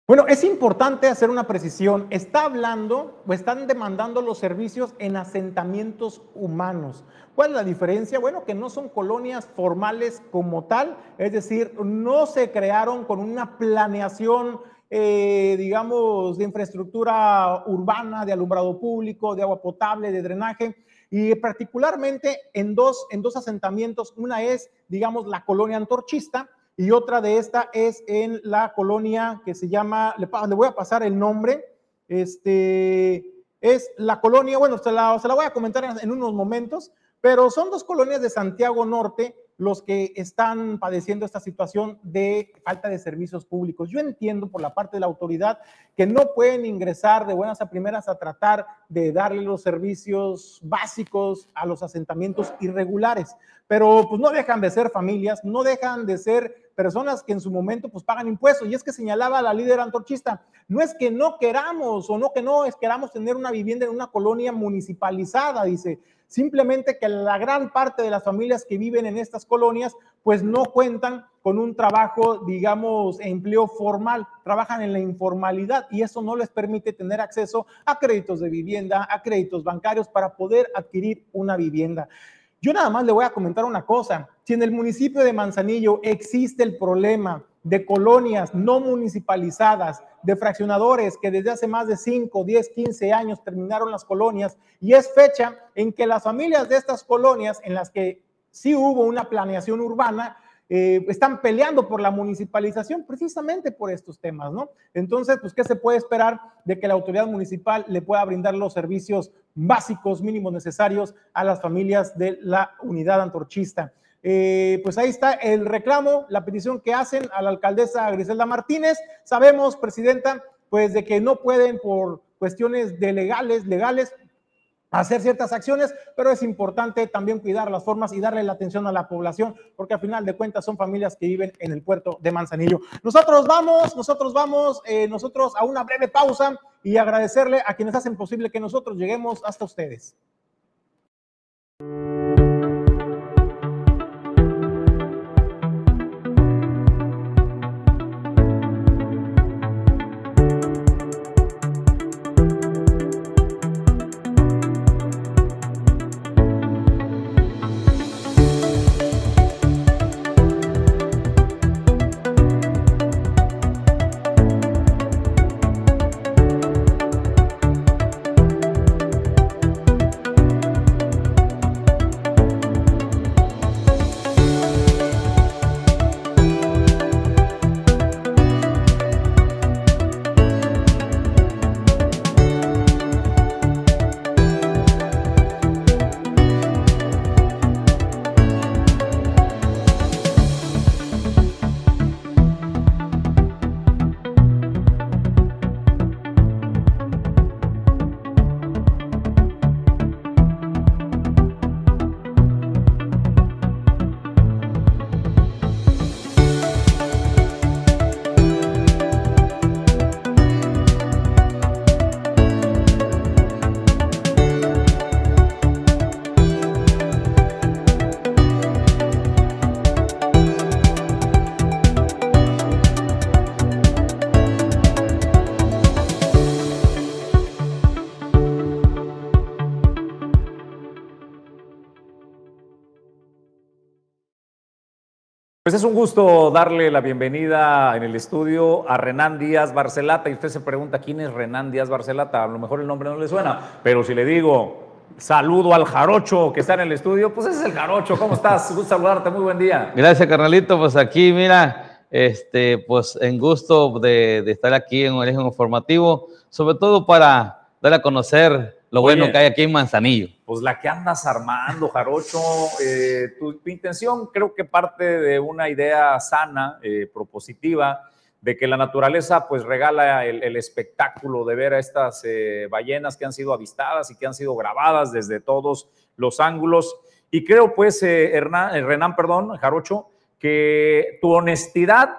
Bueno, es importante hacer una precisión. Está hablando o están demandando los servicios en asentamientos humanos. ¿Cuál es la diferencia? Bueno, que no son colonias formales como tal, es decir, no se crearon con una planeación, eh, digamos, de infraestructura urbana, de alumbrado público, de agua potable, de drenaje, y particularmente en dos, en dos asentamientos. Una es, digamos, la colonia antorchista y otra de esta es en la colonia que se llama, le, voy a pasar el nombre, este, es la colonia, bueno, se la, se la voy a comentar en unos momentos, pero son dos colonias de Santiago Norte los que están padeciendo esta situación de falta de servicios públicos. Yo entiendo por la parte de la autoridad que no pueden ingresar de buenas a primeras a tratar de darle los servicios básicos a los asentamientos irregulares, pero pues no dejan de ser familias, no dejan de ser personas que en su momento pues pagan impuestos. Y es que señalaba la líder antorchista, no es que no queramos o no que no es queramos tener una vivienda en una colonia municipalizada, dice, simplemente que la gran parte de las familias que viven en estas colonias pues no cuentan con un trabajo, digamos, empleo formal, trabajan en la informalidad y eso no les permite tener acceso a créditos de vivienda, a créditos bancarios para poder adquirir una vivienda. Yo nada más le voy a comentar una cosa. Si en el municipio de Manzanillo existe el problema de colonias no municipalizadas, de fraccionadores que desde hace más de 5, 10, 15 años terminaron las colonias y es fecha en que las familias de estas colonias en las que sí hubo una planeación urbana, eh, están peleando por la municipalización precisamente por estos temas, ¿no? Entonces, pues, ¿qué se puede esperar de que la autoridad municipal le pueda brindar los servicios básicos, mínimos necesarios a las familias de la unidad antorchista? Eh, pues ahí está el reclamo, la petición que hacen a la alcaldesa Griselda Martínez. Sabemos, presidenta, pues de que no pueden por cuestiones de legales, legales, hacer ciertas acciones, pero es importante también cuidar las formas y darle la atención a la población, porque al final de cuentas son familias que viven en el puerto de Manzanillo. Nosotros vamos, nosotros vamos, eh, nosotros a una breve pausa y agradecerle a quienes hacen posible que nosotros lleguemos hasta ustedes. Pues es un gusto darle la bienvenida en el estudio a Renán Díaz Barcelata. Y usted se pregunta quién es Renán Díaz Barcelata. A lo mejor el nombre no le suena, pero si le digo saludo al jarocho que está en el estudio, pues ese es el jarocho. ¿Cómo estás? Gusto saludarte. Muy buen día. Gracias, carnalito. Pues aquí, mira, este, pues en gusto de, de estar aquí en Origen Informativo, sobre todo para dar a conocer lo Oye. bueno que hay aquí en Manzanillo. Pues la que andas armando, Jarocho, eh, tu, tu intención creo que parte de una idea sana, eh, propositiva, de que la naturaleza pues regala el, el espectáculo de ver a estas eh, ballenas que han sido avistadas y que han sido grabadas desde todos los ángulos. Y creo pues, eh, Hernán, eh, Renan, perdón, Jarocho, que tu honestidad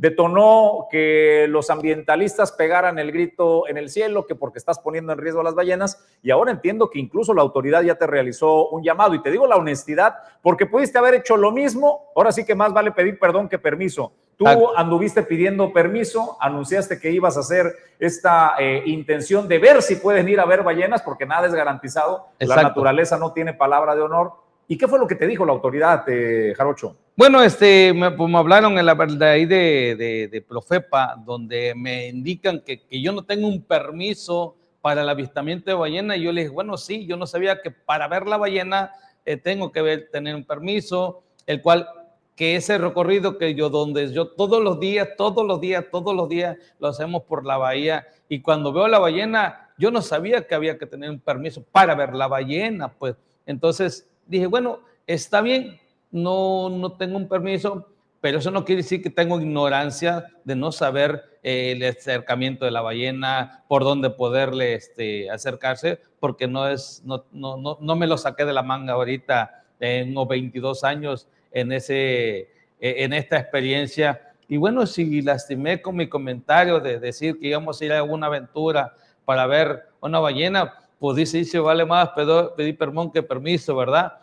detonó que los ambientalistas pegaran el grito en el cielo, que porque estás poniendo en riesgo a las ballenas, y ahora entiendo que incluso la autoridad ya te realizó un llamado, y te digo la honestidad, porque pudiste haber hecho lo mismo, ahora sí que más vale pedir perdón que permiso. Tú anduviste pidiendo permiso, anunciaste que ibas a hacer esta eh, intención de ver si pueden ir a ver ballenas, porque nada es garantizado, la naturaleza no tiene palabra de honor. ¿Y qué fue lo que te dijo la autoridad, eh, Jarocho? Bueno, este, me, pues me hablaron en la de ahí de, de, Profepa, donde me indican que, yo no tengo un permiso para el avistamiento de ballena. Y yo les dije, bueno, sí, yo no sabía que para ver la ballena eh, tengo que tener un permiso, el cual, que ese recorrido que yo, donde yo todos los días, todos los días, todos los días lo hacemos por la bahía. Y cuando veo la ballena, yo no sabía que había que tener un permiso para ver la ballena, pues. Entonces dije, bueno, está bien, no, no tengo un permiso, pero eso no quiere decir que tengo ignorancia de no saber eh, el acercamiento de la ballena, por dónde poderle este, acercarse, porque no, es, no, no, no, no me lo saqué de la manga ahorita, tengo 22 años en, ese, eh, en esta experiencia. Y bueno, si lastimé con mi comentario de decir que íbamos a ir a alguna aventura para ver una ballena, pues dice, dice, vale más pedir perdón que permiso, ¿verdad?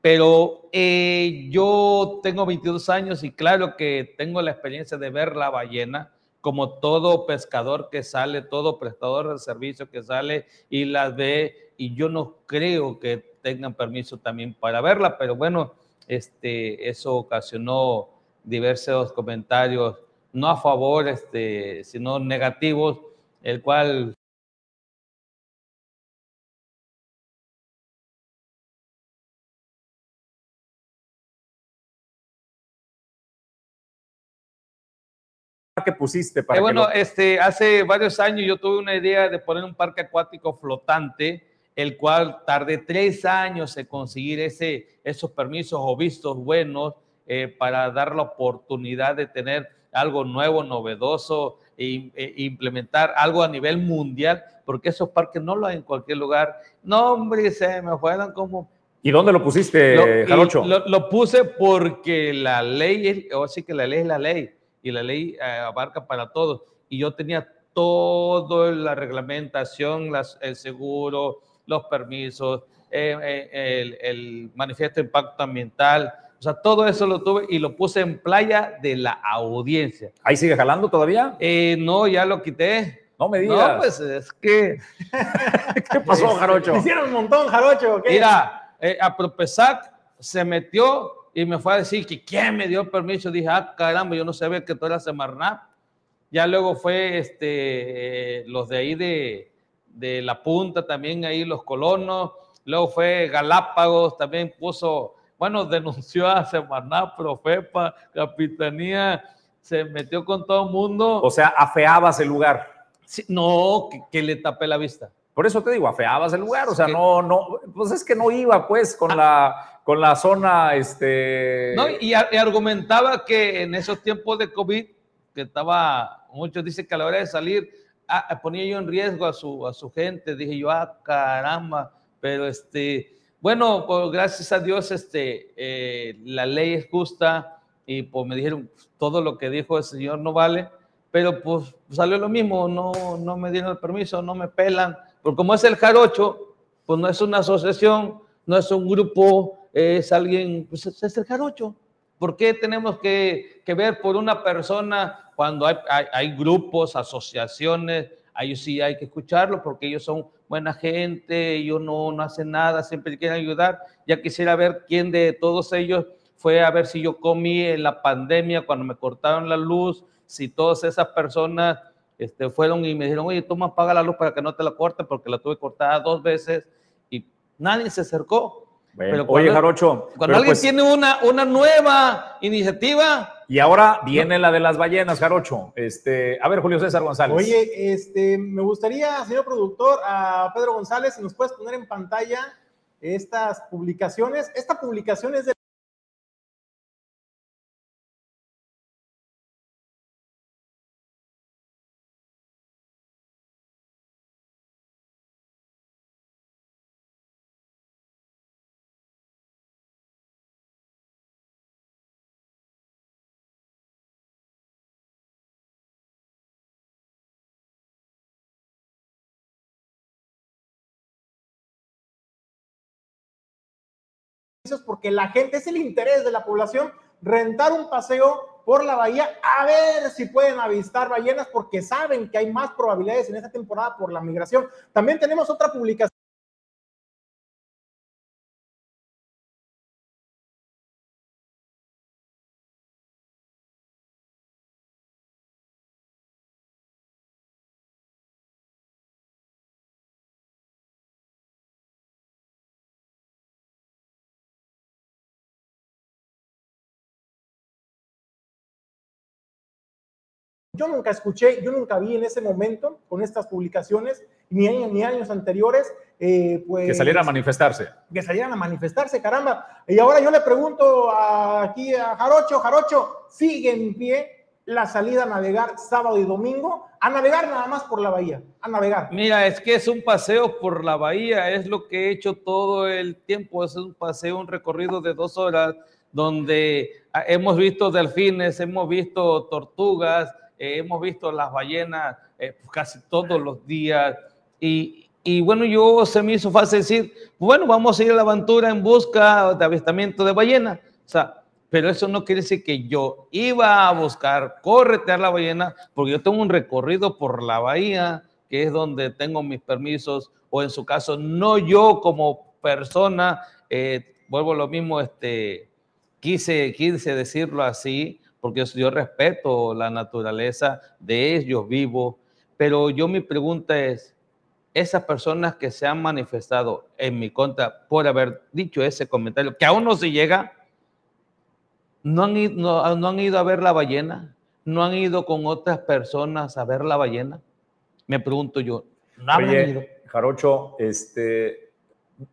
Pero eh, yo tengo 22 años y claro que tengo la experiencia de ver la ballena, como todo pescador que sale, todo prestador de servicio que sale y las ve, y yo no creo que tengan permiso también para verla, pero bueno, este, eso ocasionó diversos comentarios, no a favor, este, sino negativos, el cual ¿Qué pusiste para Eh, que bueno, lo- este, hace varios años yo tuve una idea de poner un parque acuático flotante, el cual tardé tres años en conseguir ese, esos permisos o vistos buenos eh, para dar la oportunidad de tener algo nuevo, novedoso e, e implementar algo a nivel mundial, porque esos parques no lo hay en cualquier lugar. No, hombre, se me fueron como ¿Y dónde lo pusiste, lo, Jarocho? lo- lo puse porque la ley, es- o sí que la ley es la ley y la ley eh, abarca para todos. Y yo tenía toda la reglamentación, las- el seguro, los permisos, eh, eh, el, el manifiesto de impacto ambiental. O sea, todo eso lo tuve y lo puse en playa de la audiencia. ¿Ahí sigue jalando todavía? Eh, no, ya lo quité. No me digas. No, pues es que... ¿Qué pasó, Jarocho? Hicieron un montón, Jarocho. ¿o qué? Mira, eh, a Propesac se metió y me fue a decir que quién me dio permiso. Dije, ah, caramba, yo no sabía que tú eras Semarnat. Ya luego fue este, eh, los de ahí de, de La Punta, también ahí los colonos. Luego fue Galápagos, también puso, bueno, denunció a Semarnat, Profepa, Capitanía, se metió con todo el mundo. O sea, afeabas el lugar. Sí, no, que, que le tapé la vista. Por eso te digo, afeabas el lugar, o sea, no, no, pues es que no iba pues con la, con la zona, este... No, y, y argumentaba que en esos tiempos de COVID, que estaba, muchos dicen que a la hora de salir, ah, ponía yo en riesgo a su, a su gente. Dije yo, ah, caramba, pero este, bueno, pues gracias a Dios, este, eh, la ley es justa y pues me dijeron, todo lo que dijo el señor no vale, pero pues salió lo mismo, no, no me dieron el permiso, no me pelan, porque como es el jarocho, pues no es una asociación, no es un grupo, es alguien, pues es, el jarocho. ¿Por qué tenemos que, que ver por una persona cuando hay, hay, hay grupos, asociaciones? A ellos sí hay que escucharlos porque ellos son buena gente, ellos no, no hacen nada, siempre quieren ayudar. Ya quisiera ver quién de todos ellos fue a ver si yo comí en la pandemia cuando me cortaron la luz, si todas esas personas este, fueron y me dijeron, oye, toma, paga la luz para que no te la corte porque la tuve cortada dos veces y nadie se acercó. pero oye, Jarocho. Cuando alguien pues tiene una, una nueva iniciativa. Y ahora viene la de las ballenas, Jarocho. Este, a ver, Julio César González. Oye, este, me gustaría, señor productor, a Pedro González, si nos puedes poner en pantalla estas publicaciones. Esta publicación es de porque la gente, es el interés de la población, rentar un paseo por la bahía a ver si pueden avistar ballenas porque saben que hay más probabilidades en esta temporada por la migración. También tenemos otra publicación Yo nunca escuché, yo nunca vi en ese momento con estas publicaciones, ni años ni años anteriores, eh, pues... Que salieran a manifestarse. Que salieran a manifestarse, caramba. Y ahora yo le pregunto aquí a Jarocho, Jarocho, ¿sigue en pie la salida a navegar sábado y domingo? A navegar nada más por la bahía, a navegar. Mira, es que es un paseo por la bahía, es lo que he hecho todo el tiempo, es un paseo, un recorrido de dos horas donde ah, hemos visto delfines, hemos visto tortugas, eh, hemos visto las ballenas eh, casi todos los días y, y, bueno, yo se me hizo fácil decir, bueno, vamos a ir a la aventura en busca de avistamiento de ballena. O sea, pero eso no quiere decir que yo iba a buscar corretear la ballena, porque yo tengo un recorrido por la bahía, que es donde tengo mis permisos, o en su caso, no yo como persona, eh, vuelvo a lo mismo, este, quise, quise decirlo así, porque yo respeto la naturaleza de ellos vivos, pero yo mi pregunta es, esas personas que se han manifestado en mi contra por haber dicho ese comentario, que aún no se llega, no han, ido, no, han ido a ver la ballena, no han ido con otras personas a ver la ballena. Me pregunto yo, ¿no Oye, Jarocho, este,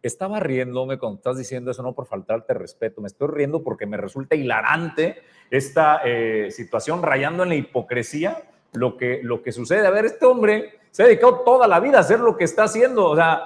estaba riéndome cuando estás diciendo eso, no por faltarte respeto, me estoy riendo porque me resulta hilarante esta eh, situación rayando en la hipocresía, lo que, lo que sucede. A ver, este hombre se ha dedicado toda la vida a hacer lo que está haciendo, o sea,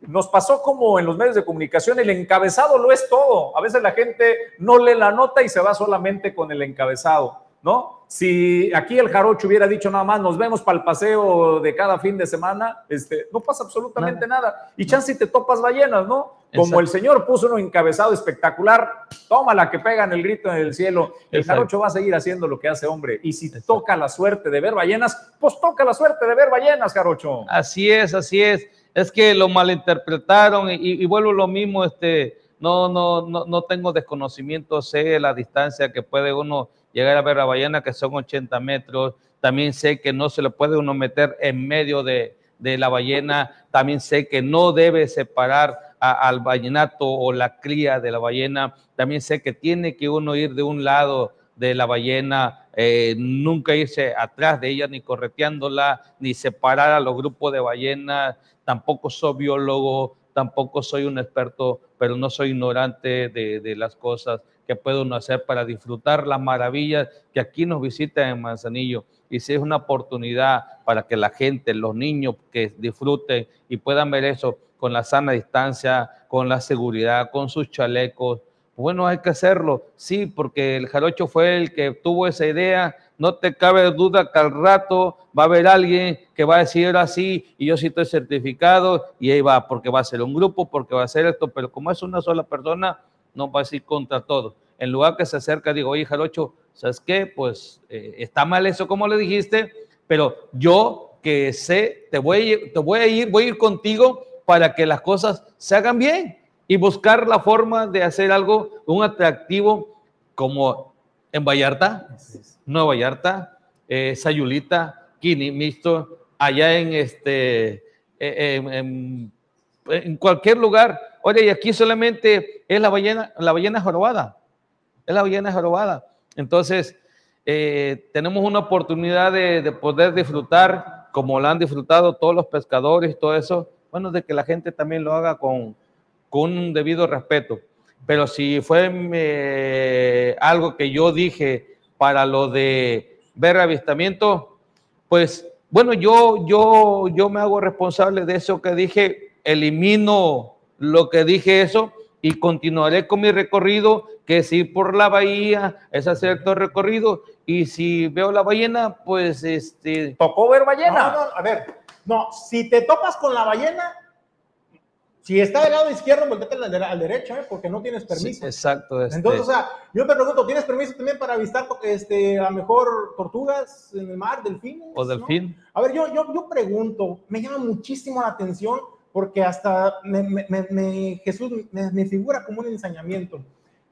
nos pasó como en los medios de comunicación, el encabezado lo es todo. A veces la gente no lee la nota y se va solamente con el encabezado. ¿No? Si aquí el jarocho hubiera dicho nada más, nos vemos para el paseo de cada fin de semana, este, no pasa absolutamente nada. Y chance si te topas ballenas, ¿no? Como el señor puso un encabezado espectacular, toma la que pegan el grito en el cielo. El jarocho va a seguir haciendo lo que hace hombre. Y si toca la suerte de ver ballenas, pues toca la suerte de ver ballenas, jarocho. Así es, así es. Es que lo malinterpretaron y, y vuelvo lo mismo, este, no, no, no, no tengo desconocimiento, sé la distancia que puede uno llegar a ver a ballena, que son 80 metros. También sé que no se le puede uno meter en medio de, la ballena. También sé que no debe separar al ballenato o la cría de la ballena. También sé que tiene que uno ir de un lado de la ballena, eh, nunca irse atrás de ella, ni correteándola, ni separar a los grupos de ballenas. Tampoco soy biólogo, tampoco soy un experto, pero no soy ignorante de, de las cosas que puede uno hacer para disfrutar las maravillas que aquí nos visitan en Manzanillo. Y si es una oportunidad para que la gente, los niños que disfruten y puedan ver eso con la sana distancia, con la seguridad, con sus chalecos, bueno, hay que hacerlo, sí, porque el jarocho fue el que tuvo esa idea. No te cabe duda que al rato va a haber alguien que va a decir así y yo sí estoy certificado y ahí va, porque va a ser un grupo, porque va a ser esto, pero como es una sola persona, no va a decir contra todo. En lugar que se acerca, digo, oye, Jarocho, ¿sabes qué? Pues eh, está mal eso como le dijiste, pero yo que sé, te voy, a ir, te voy a ir, voy a ir contigo para que las cosas se hagan bien y buscar la forma de hacer algo, un atractivo como en Vallarta, Nueva Vallarta, eh, Sayulita, Kini, Mixto, allá en este, eh, en, en, cualquier lugar. Oye, y aquí solamente es la ballena, la ballena jorobada, es la ballena jorobada. Entonces, eh, tenemos una oportunidad de, de, poder disfrutar, como lo han disfrutado todos los pescadores todo eso, bueno, de que la gente también lo haga con, con un debido respeto. Pero si fue eh, algo que yo dije para lo de ver avistamiento, pues bueno, yo, yo, yo me hago responsable de eso que dije, elimino lo que dije eso y continuaré con mi recorrido, que es ir por la bahía, es hacer todo el recorrido, y si veo la ballena, pues este... ¿Tocó ver ballena? No, no, a ver, no, si te topas con la ballena, si está del lado izquierdo, volteate al, al derecho, ¿eh? porque no tienes permiso. Sí, exacto. Este... Entonces, o sea, yo te pregunto, ¿tienes permiso también para avistar este, a lo mejor tortugas en el mar, delfines? O delfín. ¿no? A ver, yo, yo, yo pregunto, me llama muchísimo la atención porque hasta Jesús me, figura como un ensañamiento.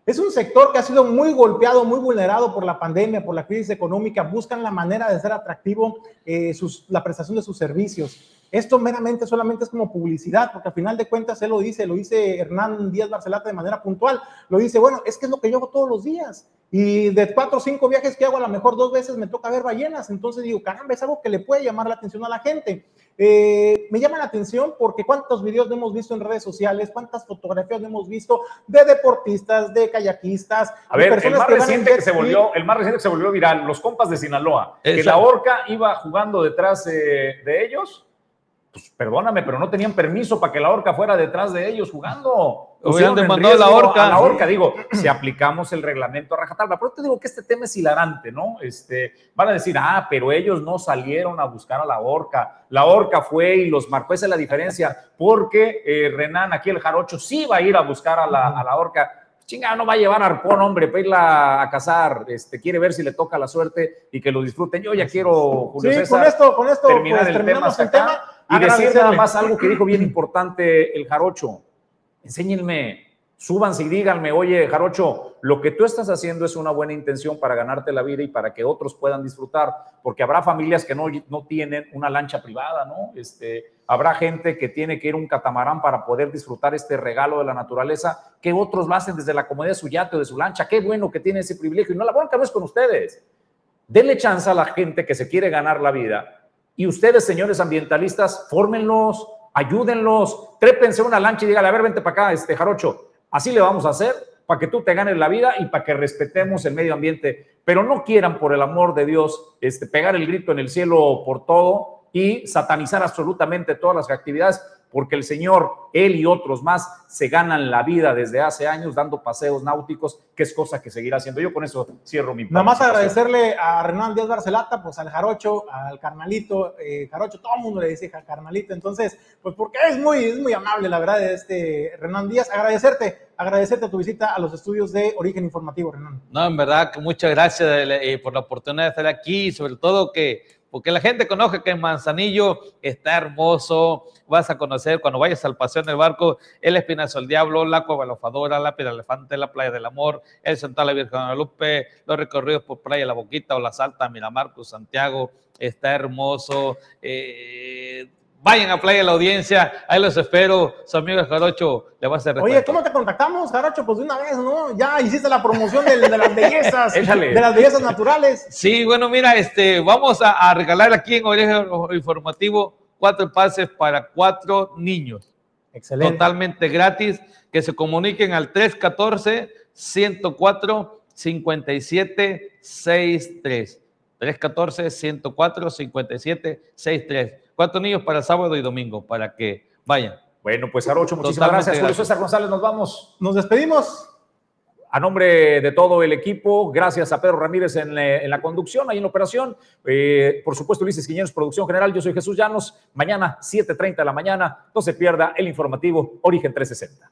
Es un sector que ha sido muy golpeado, muy vulnerado por la pandemia, por la crisis económica. Buscan la manera de ser atractivo eh, la prestación de sus servicios. Esto meramente solamente es como publicidad, porque al final de cuentas él lo dice, lo dice Hernán Díaz Barcelata de manera puntual. Lo dice, bueno, es que es lo que yo hago todos los días. Y de cuatro o cinco viajes que hago, a lo mejor dos veces me toca ver ballenas. Entonces digo, caramba, es algo que le puede llamar la atención a la gente. Eh, me llama la atención porque cuántos videos hemos visto en redes sociales, cuántas fotografías hemos visto de deportistas, de kayakistas. A ver, el más, que reciente que se volvió, el más reciente que se volvió viral, los compas de Sinaloa, Exacto. que la orca iba jugando detrás eh, de ellos. Pues, perdóname, pero no tenían permiso para que la orca fuera detrás de ellos jugando. Hubieran demandado la orca. A la orca, digo, si aplicamos el reglamento a rajatabla. Pero te digo que este tema es hilarante, ¿no? Este, van a decir, ah, pero ellos no salieron a buscar a la orca. La orca fue y los marcó. Esa es la diferencia, porque eh, Renan, aquí el jarocho, sí va a ir a buscar a la, a la orca. Chinga, no va a llevar arpón, hombre, para irla a cazar. Este, quiere ver si le toca la suerte y que lo disfruten. Yo ya quiero, Julio sí, César, con esto, con esto terminar pues, el tema hasta el acá. tema. Y decir nada más algo que dijo bien importante el jarocho. Enséñenme, súbanse y díganme, oye, jarocho, lo que tú estás haciendo es una buena intención para ganarte la vida y para que otros puedan disfrutar, porque habrá familias que no, no tienen una lancha privada, ¿no? Este, habrá gente que tiene que ir un catamarán para poder disfrutar este regalo de la naturaleza, que otros lo hacen desde la comodidad de su yate o de su lancha. Qué bueno que tiene ese privilegio. Y no, la bronca no es con ustedes. Denle chance a la gente que se quiere ganar la vida y ustedes, señores ambientalistas, fórmenlos, ayúdenlos, trépense una lancha y díganle, a ver, vente para acá, este jarocho, así le vamos a hacer para que tú te ganes la vida y para que respetemos el medio ambiente. Pero no quieran, por el amor de Dios, este, pegar el grito en el cielo por todo y satanizar absolutamente todas las actividades, porque el Señor, él y otros más, se ganan la vida desde hace años dando paseos náuticos, que es cosa que seguirá haciendo. Yo con eso cierro mi Nada más agradecerle a Renan Díaz Barcelata, pues al Jarocho, al Carnalito, eh, Jarocho, todo el mundo le dice Carnalito, entonces, pues porque es muy, es muy amable, la verdad, este Renan Díaz. Agradecerte, agradecerte tu visita a los estudios de Origen Informativo, Renan. No, en verdad, que muchas gracias eh, por la oportunidad de estar aquí, sobre todo que porque la gente conoce que Manzanillo está hermoso, vas a conocer cuando vayas al paseo en el barco, el Espinazo del Diablo, la Cueva Lofadora, la Piedra Elefante, la Playa del Amor, el Central de Virgen de Guadalupe, los recorridos por Playa La Boquita o La Salta, Miramarcos, Santiago, está hermoso. Eh, vayan a Playa la Audiencia, ahí los espero. Su amigo Jarocho le va a hacer Oye, ¿cómo te contactamos, Jarocho? Pues de una vez, ¿no? Ya hiciste la promoción de, de las bellezas, de las bellezas naturales. Sí, bueno, mira, este, vamos a, a regalar aquí en Origen Informativo cuatro pases para cuatro niños. Excelente. Totalmente gratis, que se comuniquen al 314 104 5763. 314 104 5763. Cuatro niños para sábado y domingo, para que vayan. Bueno, pues Jarocho, muchísimas Totalmente gracias. Julio gracias. César González, nos vamos. Nos despedimos. A nombre de todo el equipo, gracias a Pedro Ramírez en, eh, en la conducción, ahí en la operación. Eh, por supuesto, Ulises Quiñones, producción general. Yo soy Jesús Llanos. Mañana, 7:30 de la mañana. No se pierda el informativo Origen 360.